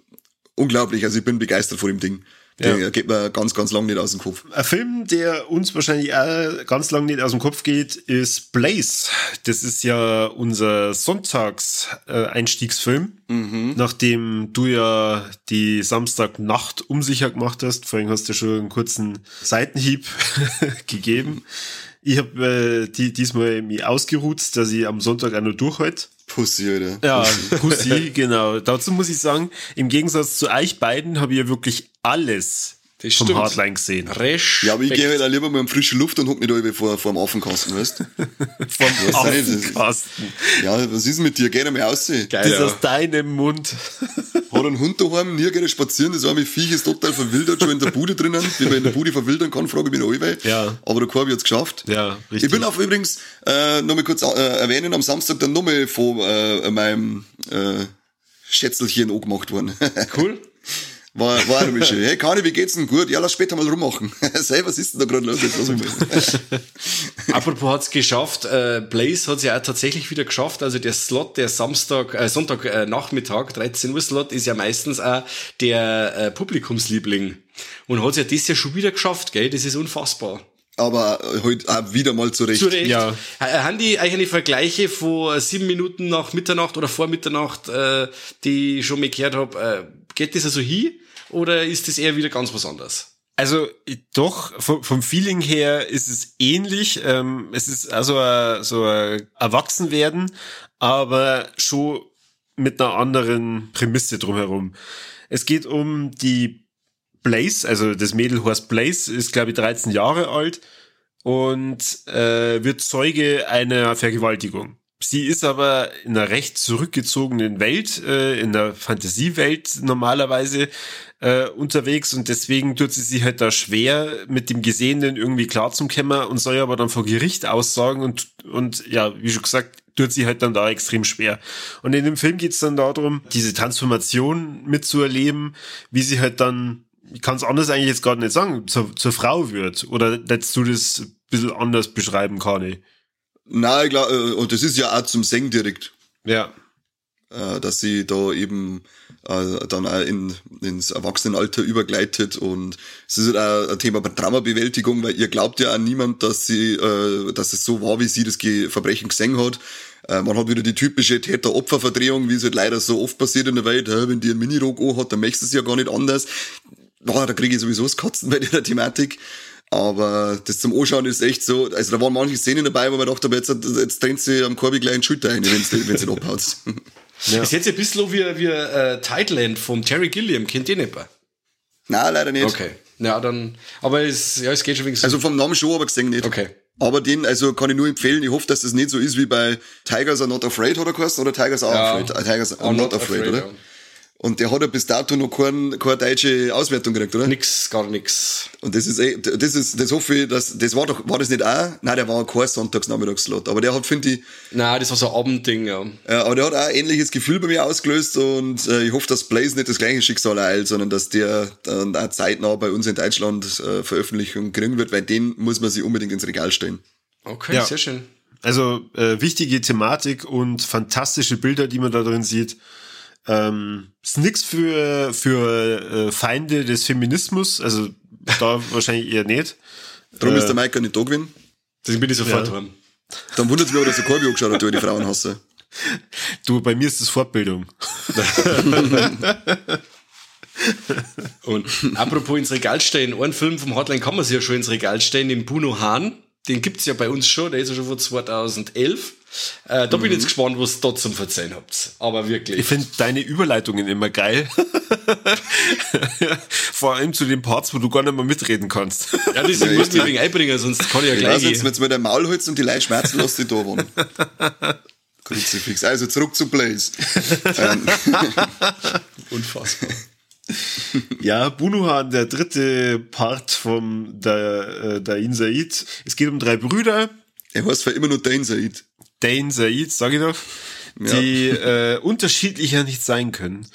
Unglaublich, also ich bin begeistert vor dem Ding. Der Ja. geht mir ganz, ganz lang nicht aus dem Kopf. Ein Film, der uns wahrscheinlich auch ganz lang nicht aus dem Kopf geht, ist Blaze. Das ist ja unser Sonntags-Einstiegsfilm. Nachdem du ja die Samstagnacht unsicher gemacht hast. Vorhin hast du schon einen kurzen Seitenhieb gegeben. Ich habe äh, die, diesmal mich ausgeruht, dass ich am Sonntag auch noch durchhalte. Pussy, Alter. Ja, Pussy, genau. Dazu muss ich sagen, im Gegensatz zu euch beiden habe ich ja wirklich alles Das vom stimmt. Hardline gesehen. Resch. Ja, aber ich gehe halt auch lieber mal in frische Luft und hock nicht alle vor, vor dem Affenkasten, weißt du? Sei das? Affenkasten. Ja, was ist mit dir? Geh einmal raus. Geil, Das ja. aus deinem Mund. Hat einen Hund daheim, nie gerne spazieren, das arme Viech ist total verwildert, schon in der Bude drinnen. Wie man in der Bude verwildern kann, frage ich mich noch allweil. Ja. Aber der Korb hat's geschafft. Ja, richtig. Ich bin auch übrigens, äh, nochmal kurz äh, erwähnen, am Samstag dann nochmal von äh, meinem äh, Schätzelchen angemacht worden. Cool. War, war nochmal schön. Hey, Kani, wie geht's denn? Gut? Ja, lass später mal rummachen. Sei, was ist denn da gerade los? Jetzt lass mich mal. Apropos hat's geschafft, äh, Blaze hat's ja auch tatsächlich wieder geschafft. Also der Slot, der Samstag, äh, Sonntag äh, Nachmittag, 13 Uhr Slot, ist ja meistens auch der äh, Publikumsliebling. Und hat's ja das Jahr schon wieder geschafft, gell? Das ist unfassbar. Aber heute auch wieder mal zurecht. Zu Recht. Ja. Äh, Haben die eigentlich eine Vergleiche von äh, sieben Minuten nach Mitternacht oder vor Mitternacht, äh, die ich schon mal gehört habe, äh, geht das also hin? Oder ist das eher wieder ganz was anderes? Also doch, vom, vom Feeling her ist es ähnlich. Ähm, es ist also ein, so ein Erwachsenwerden, aber schon mit einer anderen Prämisse drumherum. Es geht um die Blaze, also das Mädel heißt Blaze, ist glaube ich 13 Jahre alt und äh, wird Zeuge einer Vergewaltigung. Sie ist aber in einer recht zurückgezogenen Welt, äh, in der Fantasiewelt normalerweise äh, unterwegs und deswegen tut sie sich halt da schwer, mit dem Gesehenen irgendwie klarzukommen und soll aber dann vor Gericht aussagen und, und ja, wie schon gesagt, tut sie halt dann da extrem schwer. Und in dem Film geht's dann darum, diese Transformation mitzuerleben, wie sie halt dann, ich kann es anders eigentlich jetzt gar nicht sagen, zur, zur Frau wird. Oder hättest du das ein bisschen anders beschreiben, Kani? Nein, ich glaub, äh, und das ist ja auch zum Singen direkt. Ja. äh, dass sie da eben äh, dann auch in, ins Erwachsenenalter übergleitet und es ist halt auch ein Thema bei Traumabewältigung, weil ihr glaubt ja an niemand, dass sie, dass es so war, wie sie das Verbrechen gesehen hat. Man hat wieder die typische Täter-Opfer-Verdrehung, wie es halt leider so oft passiert in der Welt. Wenn die einen Minirock hat, dann möchtest du es ja gar nicht anders. Boah, da kriege ich sowieso das Kotzen bei der Thematik. Aber das zum Anschauen ist echt so, also da waren manche Szenen dabei, wo man dachte, aber jetzt, jetzt trennt sie am Korbi gleich einen Schulter ein, wenn sie, wenn sie ihn abhaut. Ja. Ist jetzt ein bisschen wie, wie äh, Tideland von Terry Gilliam, kennt ihr nicht mehr? Nein, leider nicht. Okay. Ja, dann, aber es, ja, es geht schon wegen so. Also vom Namen schon, aber gesehen nicht. Okay. Aber den, also kann ich nur empfehlen. Ich hoffe, dass das nicht so ist wie bei Tigers Are Not Afraid, hat er geheißen, oder Tigers Are Ja. Afraid. Äh, Tigers Are I'm Not, Afraid, oder? ja. Und der hat ja bis dato noch kein, keine deutsche Auswertung gekriegt, oder? Nix, gar nix. Und das ist eh, das ist, das hoffe ich, dass, das war doch, war das nicht auch? Nein, der war kein Sonntagsnachmittagsslot. Aber der hat, finde ich, Nein, das war so ein Abendding, ja. äh, aber der hat auch ein ähnliches Gefühl bei mir ausgelöst und äh, ich hoffe, dass Blaze nicht das gleiche Schicksal ereilt, sondern dass der dann auch zeitnah bei uns in Deutschland äh, Veröffentlichung kriegen wird, weil den muss man sich unbedingt ins Regal stellen. Okay, Ja. sehr schön. Also äh, wichtige Thematik und fantastische Bilder, die man da drin sieht. Ähm, ist nix für, für äh, Feinde des Feminismus, also da wahrscheinlich eher nicht. Darum Äh, ist der Mike nicht da gewesen. Deswegen bin ich sofort Ja. dran. Dann wundert es mich aber, dass der Corby angeschaut hat, weil die Frauen hasse. Du, bei mir ist das Fortbildung. Und apropos ins Regal stellen, einen Film vom Hotline kann man sich ja schon ins Regal stellen, den Bruno Hahn. Den gibt's ja bei uns schon, der ist ja schon von 2011. Äh, da bin ich jetzt gespannt, was ihr da zum Verzeihen habt. Aber wirklich. Ich finde deine Überleitungen immer geil. Vor allem zu den Parts, wo du gar nicht mehr mitreden kannst. Ja, deswegen ja, musst du wegen einbringen, sonst kann ich ja gleich. Ich jetzt mit, mit dem Maulholz und die Leute schmerzen, lass die da wohnen. Kruzifix. Also zurück zu Blaze. Ähm. Unfassbar. ja, Bunuhan, der dritte Part vom da, äh, Dain Said. Es geht um drei Brüder. Er heißt zwar immer nur Dain Said. Dain Said, sag ich doch. Die ja. äh, unterschiedlicher nicht sein können.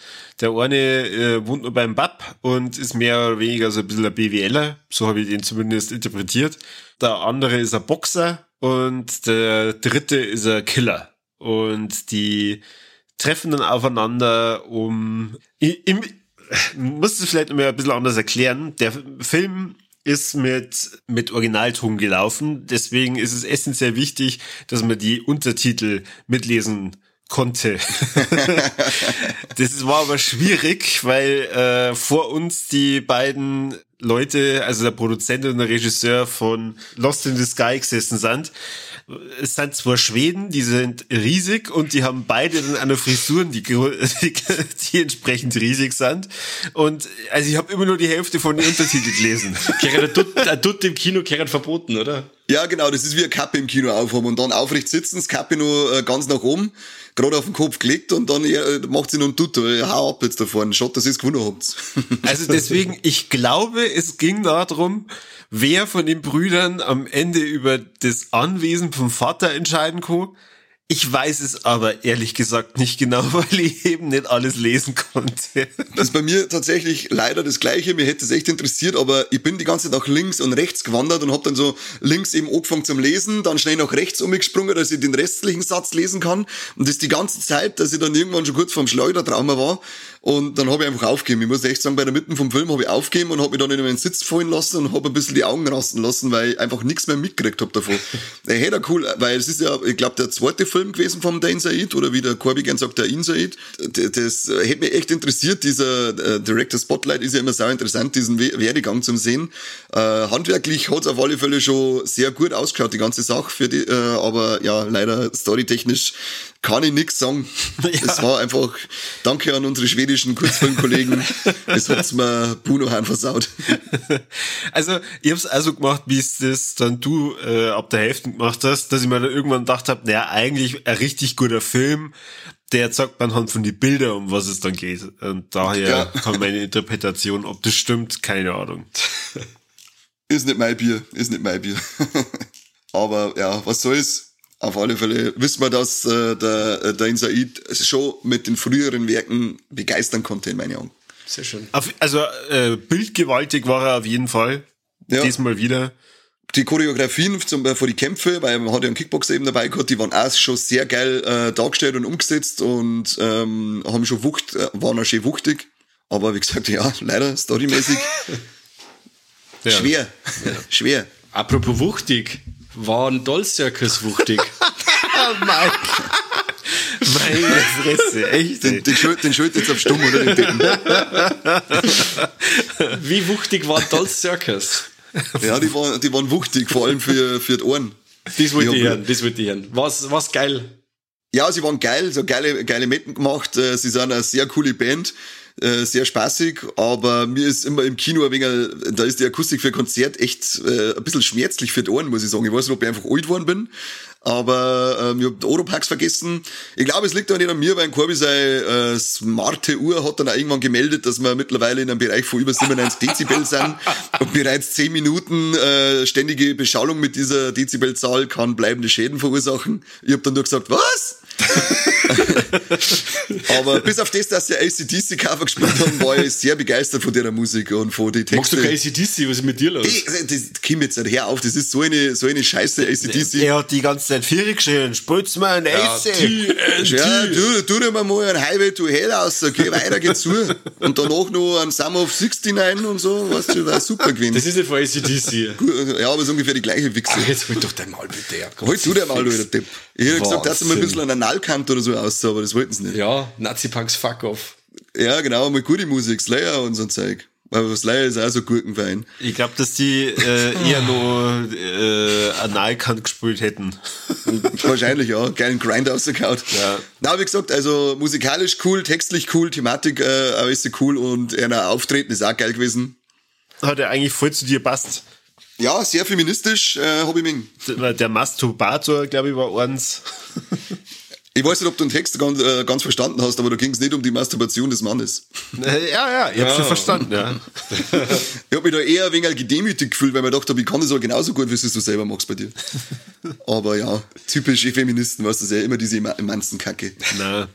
Der eine äh, wohnt nur beim Bab und ist mehr oder weniger so ein bisschen ein BWLer, so habe ich den zumindest interpretiert. Der andere ist ein Boxer und der dritte ist ein Killer. Und die treffen dann aufeinander, um im, muss es vielleicht mal ein bisschen anders erklären. Der Film ist mit, mit Originalton gelaufen. Deswegen ist es essentiell wichtig, dass man die Untertitel mitlesen konnte. das war aber schwierig, weil äh, vor uns die beiden Leute, also der Produzent und der Regisseur von Lost in the Sky gesessen sind es sind zwar Schweden, die sind riesig und die haben beide dann eine Frisuren, die, die, die entsprechend riesig sind. Und also ich habe immer nur die Hälfte von den Untertiteln gelesen. Karen, tut, tut im Kino Karen verboten, oder? Ja, genau, das ist wie ein Kappe im Kino aufhaben und dann aufrecht sitzen, das Kappe nur äh, ganz nach oben, gerade auf den Kopf gelegt und dann äh, macht sie noch einen Tutor. Hau ab jetzt da vorne, schaut, dass ihr es gewonnen habt. Also deswegen, ich glaube, es ging darum, wer von den Brüdern am Ende über das Anwesen vom Vater entscheiden kann. Ich weiß es aber ehrlich gesagt nicht genau, weil ich eben nicht alles lesen konnte. Das ist bei mir tatsächlich leider das Gleiche. Mir hätte es echt interessiert, aber ich bin die ganze Zeit nach links und rechts gewandert und habe dann so links eben angefangen zum Lesen, dann schnell nach rechts umgesprungen, dass ich den restlichen Satz lesen kann. Und das die ganze Zeit, dass ich dann irgendwann schon kurz vorm Schleudertrauma war und dann habe ich einfach aufgegeben. Ich muss echt sagen, bei der Mitte vom Film habe ich aufgegeben und habe mich dann in meinen Sitz fallen lassen und habe ein bisschen die Augen rasten lassen, weil ich einfach nichts mehr mitgekriegt habe davon. der hätte cool, weil es ist ja, ich glaube, der zweite Film gewesen vom Dan Said oder wie der Corby gern sagt, der In Said. Das hätte mich echt interessiert. Dieser äh, Director Spotlight ist ja immer sehr interessant, diesen Werdegang zum sehen. Äh, handwerklich hat es auf alle Fälle schon sehr gut ausgeschaut, die ganze Sache für die, äh, aber ja, leider storytechnisch kann ich nichts sagen. Ja. Es war einfach, danke an unsere schwedischen Kurzfilmkollegen, es hat's mir Bruno Hahn versaut. Also, ich hab's also gemacht, wie es das dann du äh, ab der Hälfte gemacht hast, dass ich mir dann irgendwann gedacht habe, naja, eigentlich ein richtig guter Film, der zeigt man halt von die Bilder, um was es dann geht. Und daher ja. kann meine Interpretation, ob das stimmt, keine Ahnung. Ist nicht mein Bier, ist nicht mein Bier. Aber ja, was soll's? Auf alle Fälle wissen wir, dass äh, der, äh, der Insaid schon mit den früheren Werken begeistern konnte, in meinen Augen. Sehr schön. Auf, also äh, bildgewaltig war er auf jeden Fall. Ja. Diesmal wieder. Die Choreografien zum Beispiel die Kämpfe, weil man hat ja einen Kickboxer eben dabei gehabt, die waren auch schon sehr geil äh, dargestellt und umgesetzt und ähm, haben schon wucht, äh, waren auch schön wuchtig. Aber wie gesagt, ja, leider storymäßig ja. schwer. Ja. schwer. Apropos wuchtig, war ein Doll-Circus wuchtig. Mike. Meine Fresse, echt. Den, den, Schuld, den Schuld jetzt auf Stumm oder den Dicken. Wie wuchtig war Doll Circus? Ja, die waren, die waren wuchtig, vor allem für, für die Ohren. Das wollte ich hören, das wollte ich hören. Was, was geil? Ja, sie waren geil, so geile, geile Metten gemacht. Äh, sie sind eine sehr coole Band. Äh, sehr spaßig, aber mir ist immer im Kino ein wenig, da ist die Akustik für ein Konzert echt äh, ein bisschen schmerzlich für die Ohren, muss ich sagen. Ich weiß nicht, ob ich einfach alt geworden bin, aber ähm, ich habe Oropax vergessen. Ich glaube, es liegt auch nicht an mir, weil ein Corby seine äh, smarte Uhr hat dann auch irgendwann gemeldet, dass wir mittlerweile in einem Bereich von über 97 Dezibel sind und bereits 10 Minuten äh, ständige Beschallung mit dieser Dezibelzahl kann bleibende Schäden verursachen. Ich habe dann nur gesagt, was? Aber bis auf das, dass sie ACDC Cover gespielt haben, war ich sehr begeistert von der Musik und von den Texten. Magst du kein ACDC? Was ist mit dir los? Ey, das, Kim jetzt nicht, hör auf, das ist so eine, so eine scheiße ACDC. Er hat die ganze Zeit Vieri geschrien, spritz mir ein Ace. Ja, du, tu dir mal einen Highway to Hell aus, geh weiter, geh zu. Und danach noch ein Summer of 69 und so, weißt du, war super gewesen. Das ist nicht von ACDC. Ja, aber es ist ungefähr die gleiche Wichse. Ach, jetzt halt doch dein Maul bitte. Halt du der mal, du der Tipp. Ich hätte gesagt, dass er mal ein bisschen an der Analkant oder so aussah, aber das wollten sie nicht. Ja, Nazi-Punks fuck off. Ja, genau, mal gute Musik, Slayer und so ein Zeug. Aber Slayer ist auch so Gurkenwein. Ich glaube, dass die äh, eher nur äh, Analkant gespielt hätten. Wahrscheinlich, ja. Geilen Grind ausgekaut. Ja. Na, wie gesagt, also musikalisch cool, textlich cool, Thematik äh, auch ist so cool und er Auftreten ist auch geil gewesen. Hat er eigentlich voll zu dir passt. Ja, sehr feministisch, äh, ich mich. Der der Masturbator, glaube ich, war eins. Ich weiß nicht, ob du den Text ganz, äh, ganz verstanden hast, aber da ging es nicht um die Masturbation des Mannes. Äh, ja, ja, ich hab's schon verstanden, ja. Ich hab mich da eher ein wenig gedemütigt gefühlt, weil ich mir gedacht habe, ich kann das auch genauso gut, wie du es so selber machst bei dir. Aber ja, typische Feministen, weißt du, ja immer diese Emanzenkacke. Na.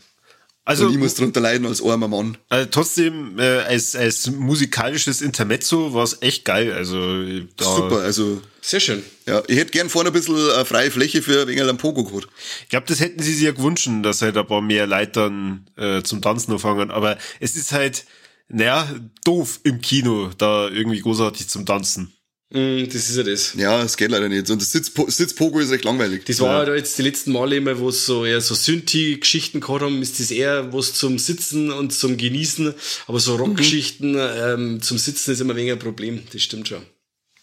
Also, Und ich muss drunter leiden als armer Mann. also trotzdem, äh, als, als musikalisches Intermezzo war es echt geil. Also, da, Super, also Sehr schön. ja, ich hätte gern vorne ein bisschen äh, freie Fläche für ein wenig am Pogo gehabt. Ich glaube, das hätten sie sich ja gewünscht, dass halt ein paar mehr Leute dann äh, zum Tanzen anfangen. Aber es ist halt, naja, doof im Kino, da irgendwie großartig zum Tanzen. Mm, das ist ja das. Ja, es geht leider nicht. Und das Sitz- Sitzpogo ist recht langweilig. Das war ja. jetzt die letzten Male immer, wo es so eher so Synthi-Geschichten gehabt haben, ist das eher was zum Sitzen und zum Genießen. Aber so Rockgeschichten ähm, zum Sitzen ist immer weniger ein Problem. Das stimmt schon.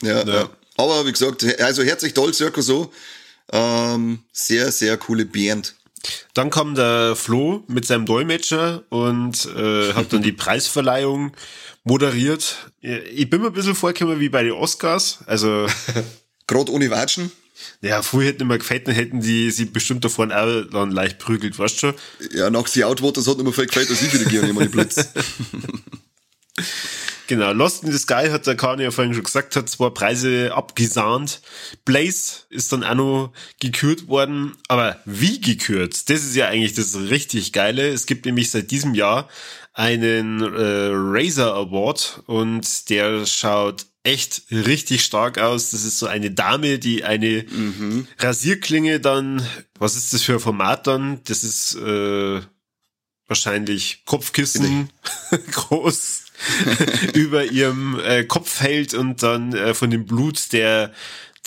Ja, ja. Aber wie gesagt, also herzlich toll, Circo so. Ähm, sehr, sehr coole Band. Dann kam der Flo mit seinem Dolmetscher und äh, hat dann die Preisverleihung moderiert. Ich bin mir ein bisschen vorgekommen wie bei den Oscars. Also, Gerade ohne Watschen. ja, früher hätten immer gefällt, dann hätten die sie bestimmt davon auch dann leicht prügelt, weißt du schon? Ja, nach die Outwaters hat mir viel gefällt, dass ich Gier immer die Blitz. Genau, Lost in the Sky hat der Kani ja vorhin schon gesagt, hat zwei Preise abgesahnt. Blaze ist dann auch noch gekürt worden. Aber wie gekürt? Das ist ja eigentlich das richtig Geile. Es gibt nämlich seit diesem Jahr einen äh, Razer Award und der schaut echt richtig stark aus. Das ist so eine Dame, die eine Rasierklinge dann, was ist das für ein Format dann? Das ist äh, wahrscheinlich Kopfkissen groß über ihrem äh, Kopf hält und dann äh, von dem Blut der,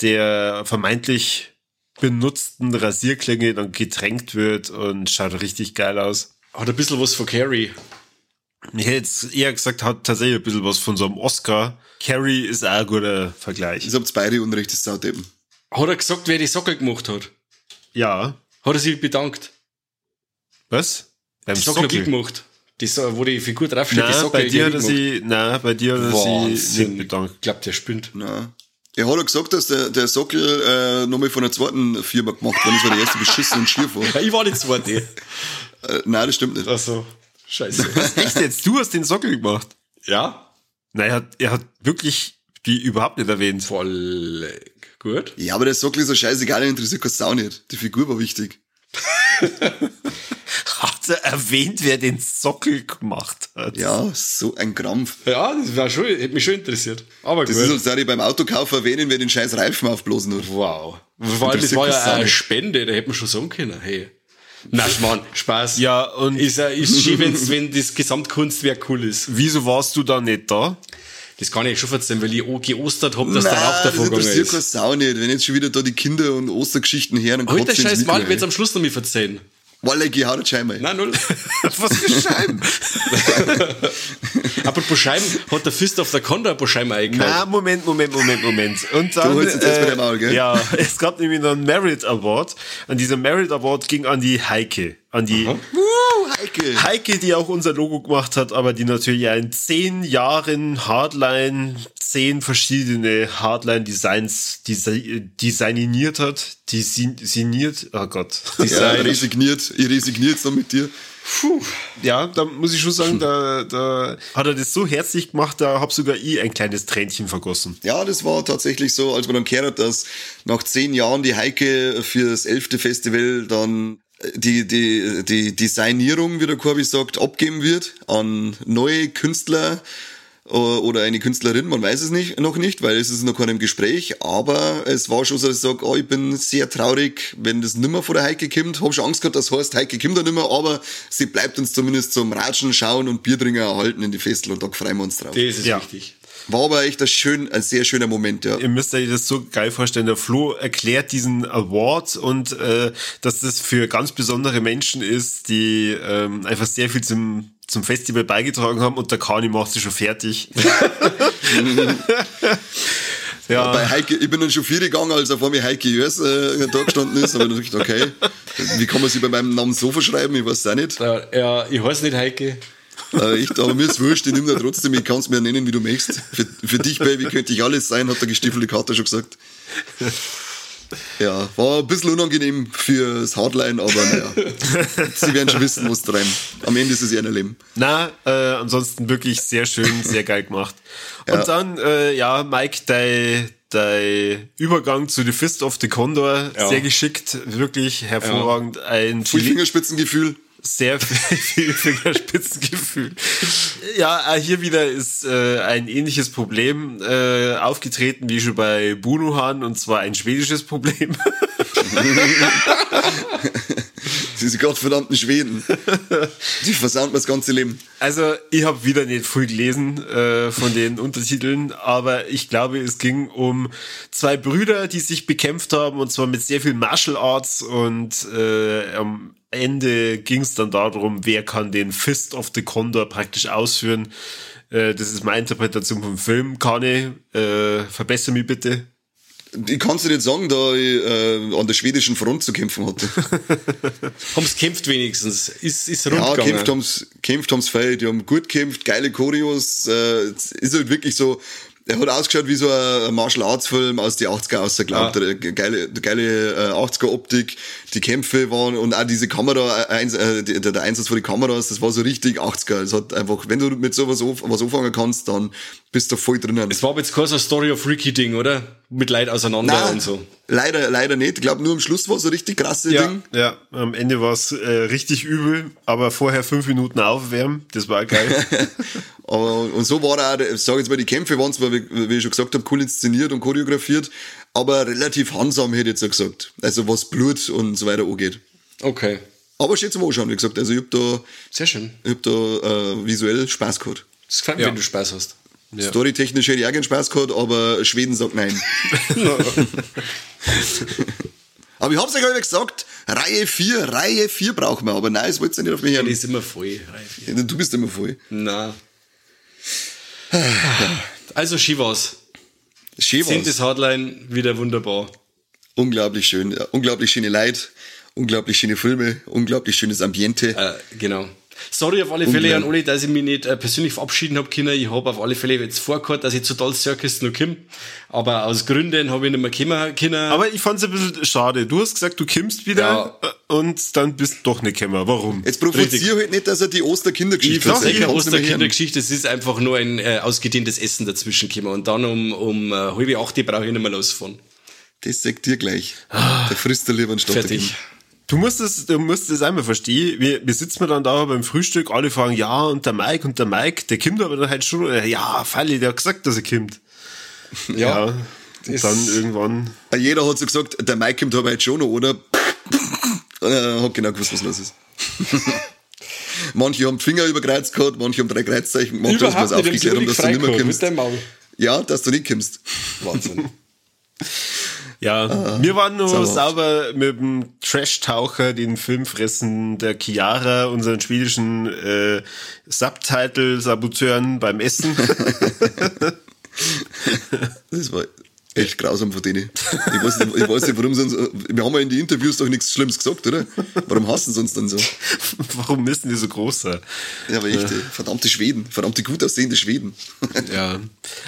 der vermeintlich benutzten Rasierklinge dann getränkt wird und schaut richtig geil aus. Hat ein bisschen was von Carrie. Ich hätte jetzt eher gesagt, hat tatsächlich ein bisschen was von so einem Oscar. Carrie ist auch ein guter Vergleich. Ich hab's beide Unrecht, das Sauteppen. Hat er gesagt, wer die Sockel gemacht hat? Ja. Hat er sich bedankt? Was? Beim Die Sockel hat ich gemacht. Die, So- wo die Figur draufsteht, die Nein, Sockel bei dir hat er ich nein, bei dir hat er sie Wahnsinn. nicht bedankt. Ich glaube, der spinnt. Na. Er hat ja gesagt, dass der, der Sockel äh, nochmal von einer zweiten Firma gemacht worden ist, weil der erste beschissen und schier war. Ja, ich war die zweite. Äh, nein, das stimmt nicht. Also, scheiße. Echt jetzt? Du hast den Sockel gemacht? ja, Nein, er hat, er hat wirklich die überhaupt nicht erwähnt. voll gut. Ja, aber der Sockel ist ja scheißegal, der interessiert keine Sau nicht. Die Figur war wichtig. Hat er erwähnt, wer den Sockel gemacht hat? Ja, so ein Krampf. Ja, das war schon, hätte mich schon interessiert. Aber Das gut. ist, da die beim Autokauf erwähnen, wer den scheiß Reifen aufblasen hat. wow. Vor allem, das war ja eine. Spende, da hätte man schon sagen können, hey. Na, Mann, Spaß. Ja, und Ist, ja- ist schön, wenn das Gesamtkunstwerk cool ist. wieso warst du da nicht da? Das kann ich schon erzählen, weil ich auch geostert habe, dass der Rauch Nein, das davor gegangen interessiert keine ist. Sau nicht. Wenn jetzt schon wieder da die Kinder und Ostergeschichten her, dann Heute scheiß Mal, rein. wird's am Schluss noch mal verzeihen. Wallah, geh hau Scheibe. Nein, null. Was für Scheiben? Apropos Scheiben, hat der Fist auf der Konda ein paar Scheiben eingehauen. Na, Moment, Moment, Moment, Moment. Und dann, Du holst jetzt erst mal dein Maul, gell? Ja, es gab nämlich noch einen Merit Award. Und dieser Merit Award ging an die Heike. An die Uh, Heike. Heike, die auch unser Logo gemacht hat, aber die natürlich ja in zehn Jahren Hardline, zehn verschiedene Hardline-Designs desi designiert hat. Designiert, oh Gott. Ja, resigniert. Ich resigniere jetzt noch mit dir. Ja, da muss ich schon sagen, da, da hat er das so herzlich gemacht, da hab sogar ich ein kleines Tränchen vergossen. Ja, das war tatsächlich so, als man dann gehört hat, dass nach zehn Jahren die Heike für das elfte Festival dann die, die, die Designierung, wie der Corby sagt, abgeben wird an neue Künstler oder eine Künstlerin, man weiß es nicht, noch nicht, weil es ist noch kein im Gespräch, aber es war schon so, dass ich sage, oh, ich bin sehr traurig, wenn das nimmer von der Heike kommt. Hab schon Angst gehabt, das heißt, Heike kommt da nimmer, aber sie bleibt uns zumindest zum Ratschen, Schauen und Biertrinken erhalten in die Festel und da freuen wir uns drauf. Das ist ja. wichtig. War aber echt ein, schön, ein sehr schöner Moment, ja. Ihr müsst euch das so geil vorstellen. Der Flo erklärt diesen Award und äh, dass das für ganz besondere Menschen ist, die ähm, einfach sehr viel zum zum Festival beigetragen haben und der Kani macht sie schon fertig. ja. Bei Heike, ich bin dann schon vier gegangen, als er vor mir Heike Jörs äh, da gestanden ist. Aber ich dachte, okay, wie kann man sich bei meinem Namen so verschreiben? Ich weiß es auch nicht. Ja, ich heiße nicht Heike. Äh, ich, aber mir ist wurscht, ich nehme da trotzdem, ich kann es mir nennen, wie du möchtest. Für, für dich, Baby, könnte ich alles sein, hat der gestiefelte Kater schon gesagt. Ja, war ein bisschen unangenehm fürs Hardline, aber naja. Sie werden schon wissen, was drin. Am Ende ist es ihr Leben. Na, äh, ansonsten wirklich sehr schön, sehr geil gemacht. Und ja. dann, äh, ja, Mike, dein, dein Übergang zu The Fist of the Condor, ja. sehr geschickt, wirklich hervorragend. Ja. Ein Fingerspitzengefühl sehr viel Fingerspitzengefühl. Ja, äh, hier wieder ist äh, ein ähnliches Problem äh, aufgetreten wie schon bei Bunuhan und zwar ein schwedisches Problem. Diese gottverdammten Schweden. Die versauen das ganze Leben. Also, ich habe wieder nicht viel gelesen äh, von den Untertiteln, aber ich glaube, es ging um zwei Brüder, die sich bekämpft haben und zwar mit sehr viel Martial Arts und äh, am Ende ging es dann darum, wer kann den Fist of the Condor praktisch ausführen. Äh, das ist meine Interpretation vom Film. Kane, äh, verbessere mich bitte. Ich kann es dir nicht sagen, da ich äh, an der schwedischen Front zu kämpfen hatte. haben sie kämpft wenigstens? Ist, ist rund Ja, kämpft haben's, kämpft haben's feil. Die haben gut kämpft, geile Choreos. Äh, ist halt wirklich so, er hat ausgeschaut wie so ein Martial Arts Film aus die 80er aus, glaubt. Ja. Geile, geile äh, 80er Optik, die Kämpfe waren und auch diese Kamera, äh, äh der, der Einsatz von den Kameras, das war so richtig 80er. Es hat einfach, wenn du mit sowas was anfangen kannst, dann bist du voll drinnen. Es war aber jetzt kein so Story of Ricky Ding, oder? Mit Leid auseinander Nein, und so. Leider, leider nicht. Ich glaube, nur am Schluss war so richtig krasse ja, Ding. Ja, am Ende war es äh, richtig übel, aber vorher fünf Minuten aufwärmen, das war geil. aber, und so war auch, ich sage jetzt mal, die Kämpfe waren zwar, wie, wie ich schon gesagt habe, cool inszeniert und choreografiert, aber relativ handsam, hätte ich jetzt auch gesagt. Also was Blut und so weiter angeht. Okay. Aber schätze mal anschauen, wie gesagt. Also ich hab da, Sehr schön. Ich hab da äh, visuell Spaß gehabt. Das gefällt mir, ja. wenn du Spaß hast. Ja. Storytechnisch hätte ich auch gerne Spaß gehabt, aber Schweden sagt nein. aber ich hab's euch ja gesagt, Reihe 4, Reihe 4 brauchen wir, aber nein, es wollt ihr nicht auf mich hören. Die ist immer voll, Reihe 4. Du bist immer voll. Na. Also Shivas. Shivas. Sind das Hardline wieder wunderbar. Unglaublich schön, unglaublich schöne Leute, unglaublich schöne Filme, unglaublich schönes Ambiente. Äh, genau. Sorry auf alle Fälle an alle, dass ich mich nicht äh, persönlich verabschieden habe können. Ich habe auf alle Fälle jetzt vorgehört, dass ich zu Dolls Circus noch komme. Aber aus Gründen habe ich nicht mehr kommen können. Aber ich fand es ein bisschen schade. Du hast gesagt, du kommst wieder ja. Äh, und dann bist du doch nicht gekommen. Warum? Jetzt provoziere halt nicht, dass er die Osterkindergeschichte ist. Ich keine Osterkindergeschichte. Es ist einfach nur ein äh, ausgedehntes Essen dazwischen gekommen. Und dann um, um äh, halbe acht brauche ich nicht mehr losfahren. Das sagt dir gleich. Ah, der frisst der lieber anstatt Fertig. Du musst es, du musst es einmal verstehen. Wir, wir sitzen dann da beim Frühstück, alle fragen, ja, und der Mike, und der Mike, der kommt aber dann halt schon, ja, Falli, der hat gesagt, dass er kommt. Ja. ja und dann irgendwann. Jeder hat so gesagt, der Mike kommt aber jetzt schon noch, oder? Und er hat genau gewusst, was los ist. manche haben die Finger überkreuzt gehabt, manche haben drei Kreuzzeichen gemacht, dass wir es aufgeklärt haben, dass du nicht mehr kommst. Ja, dass du nicht kommst. Wahnsinn. Ja, ah, wir waren nur sauber, sauber mit dem Trash-Taucher, den Filmfressen der Chiara, unseren schwedischen äh, Subtitle-Saboteuren beim Essen. das war echt grausam von denen. Ich weiß nicht, ich weiß nicht warum sie uns, wir haben ja in den Interviews doch nichts Schlimmes gesagt, oder? Warum hassen sie uns dann so? Warum müssen die so groß sein? Ja, aber echt, ja. verdammte Schweden, verdammte gut aussehende Schweden. ja.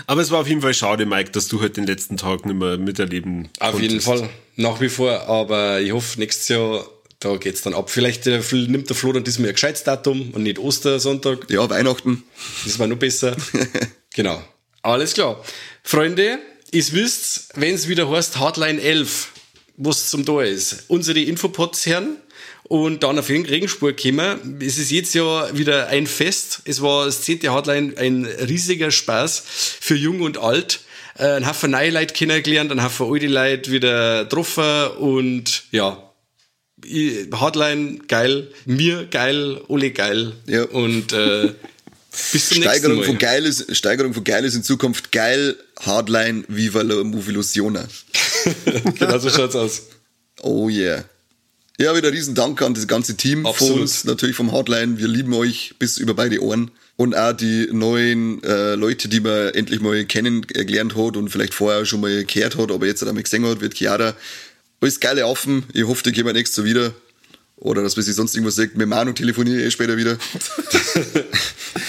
Aber es war auf jeden Fall schade, Mike, dass du halt den letzten Tag nicht mehr miterleben Auf konntest. jeden Fall, nach wie vor, aber ich hoffe, nächstes Jahr da geht's dann ab. Vielleicht äh, nimmt der Flo dann diesmal ein gescheites Datum und nicht Ostersonntag. Ja, Weihnachten. Das war noch besser. genau. Alles klar. Freunde, Ihr wisst, wenn es wieder heißt Hardline 11, was zum da ist. Unsere Infopods hören und dann auf Regenspur gekommen. Es ist jetzt ja wieder ein Fest. Es war das zehnte Hardline ein riesiger Spaß für Jung und Alt. Äh, ein Haufen neue Leute kennengelernt, ein Haufen alte Leute wieder getroffen und ja, Hardline geil, mir geil, Ole geil. Ja. Und äh, bis zum Steigerung nächsten Mal. von geil ist, Steigerung von geil ist in Zukunft geil, Hardline, Viva la Movilusiona. genau so schaut's aus. Oh yeah. Ja, wieder riesen Dank an das ganze Team von Absolut. uns, natürlich vom Hardline. Wir lieben euch bis über beide Ohren. Und auch die neuen äh, Leute, die man endlich mal kennengelernt hat und vielleicht vorher schon mal gehört hat, aber jetzt einmal gesehen hat, wird Chiara. Alles geile Affen. Ich hoffe, die gehen wir nächstes Jahr wieder. Oder dass man sich sonst irgendwas sagt. Mit Manu telefoniere ich eh später wieder.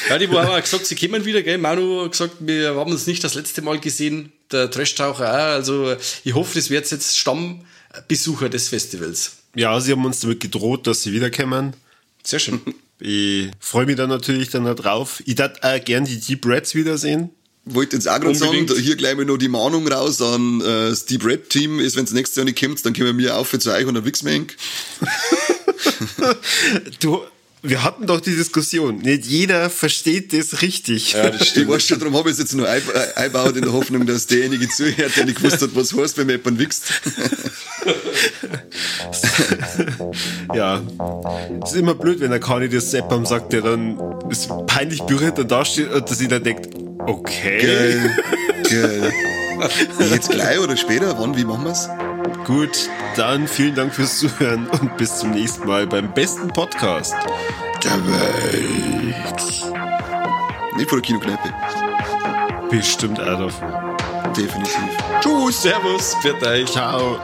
Ja, die haben auch gesagt, sie kommen wieder, gell? Manu hat gesagt, wir haben uns nicht das letzte Mal gesehen. Der Trash-Taucher auch. Also ich hoffe, das wird jetzt Stammbesucher des Festivals. Ja, sie haben uns damit gedroht, dass sie wiederkommen. Sehr schön. Ich freue mich dann natürlich dann da drauf. Ich darf auch gern die Deep Reds wiedersehen. Wollte jetzt auch gerade sagen, hier gleich mal noch die Mahnung raus an äh, das Deep Red Team ist, wenn es nächstes Jahr nicht kommt, dann können wir auf zu euch und dann wichsen wir. Du, wir hatten doch die Diskussion. Nicht jeder versteht das richtig. Ja, das Ich stimmt. weiß schon, darum habe ich es jetzt nur ein- eingebaut in der Hoffnung, dass derjenige zuhört, der nicht gewusst hat, was heißt, wenn man jemanden wichst. Ja. Es ist immer blöd, wenn der Kani das Seppam sagt, der dann ist peinlich berührt und da steht und dass sie dann denkt, okay, Geil. Geil. Jetzt gleich oder später? Wann? Wie machen wir's? gut, dann vielen Dank fürs Zuhören und bis zum nächsten Mal beim besten Podcast. Der Welt. Nicht vor der Kinokneipe. Bestimmt auch davon. Definitiv. Tschüss, Servus, für euch. Ciao.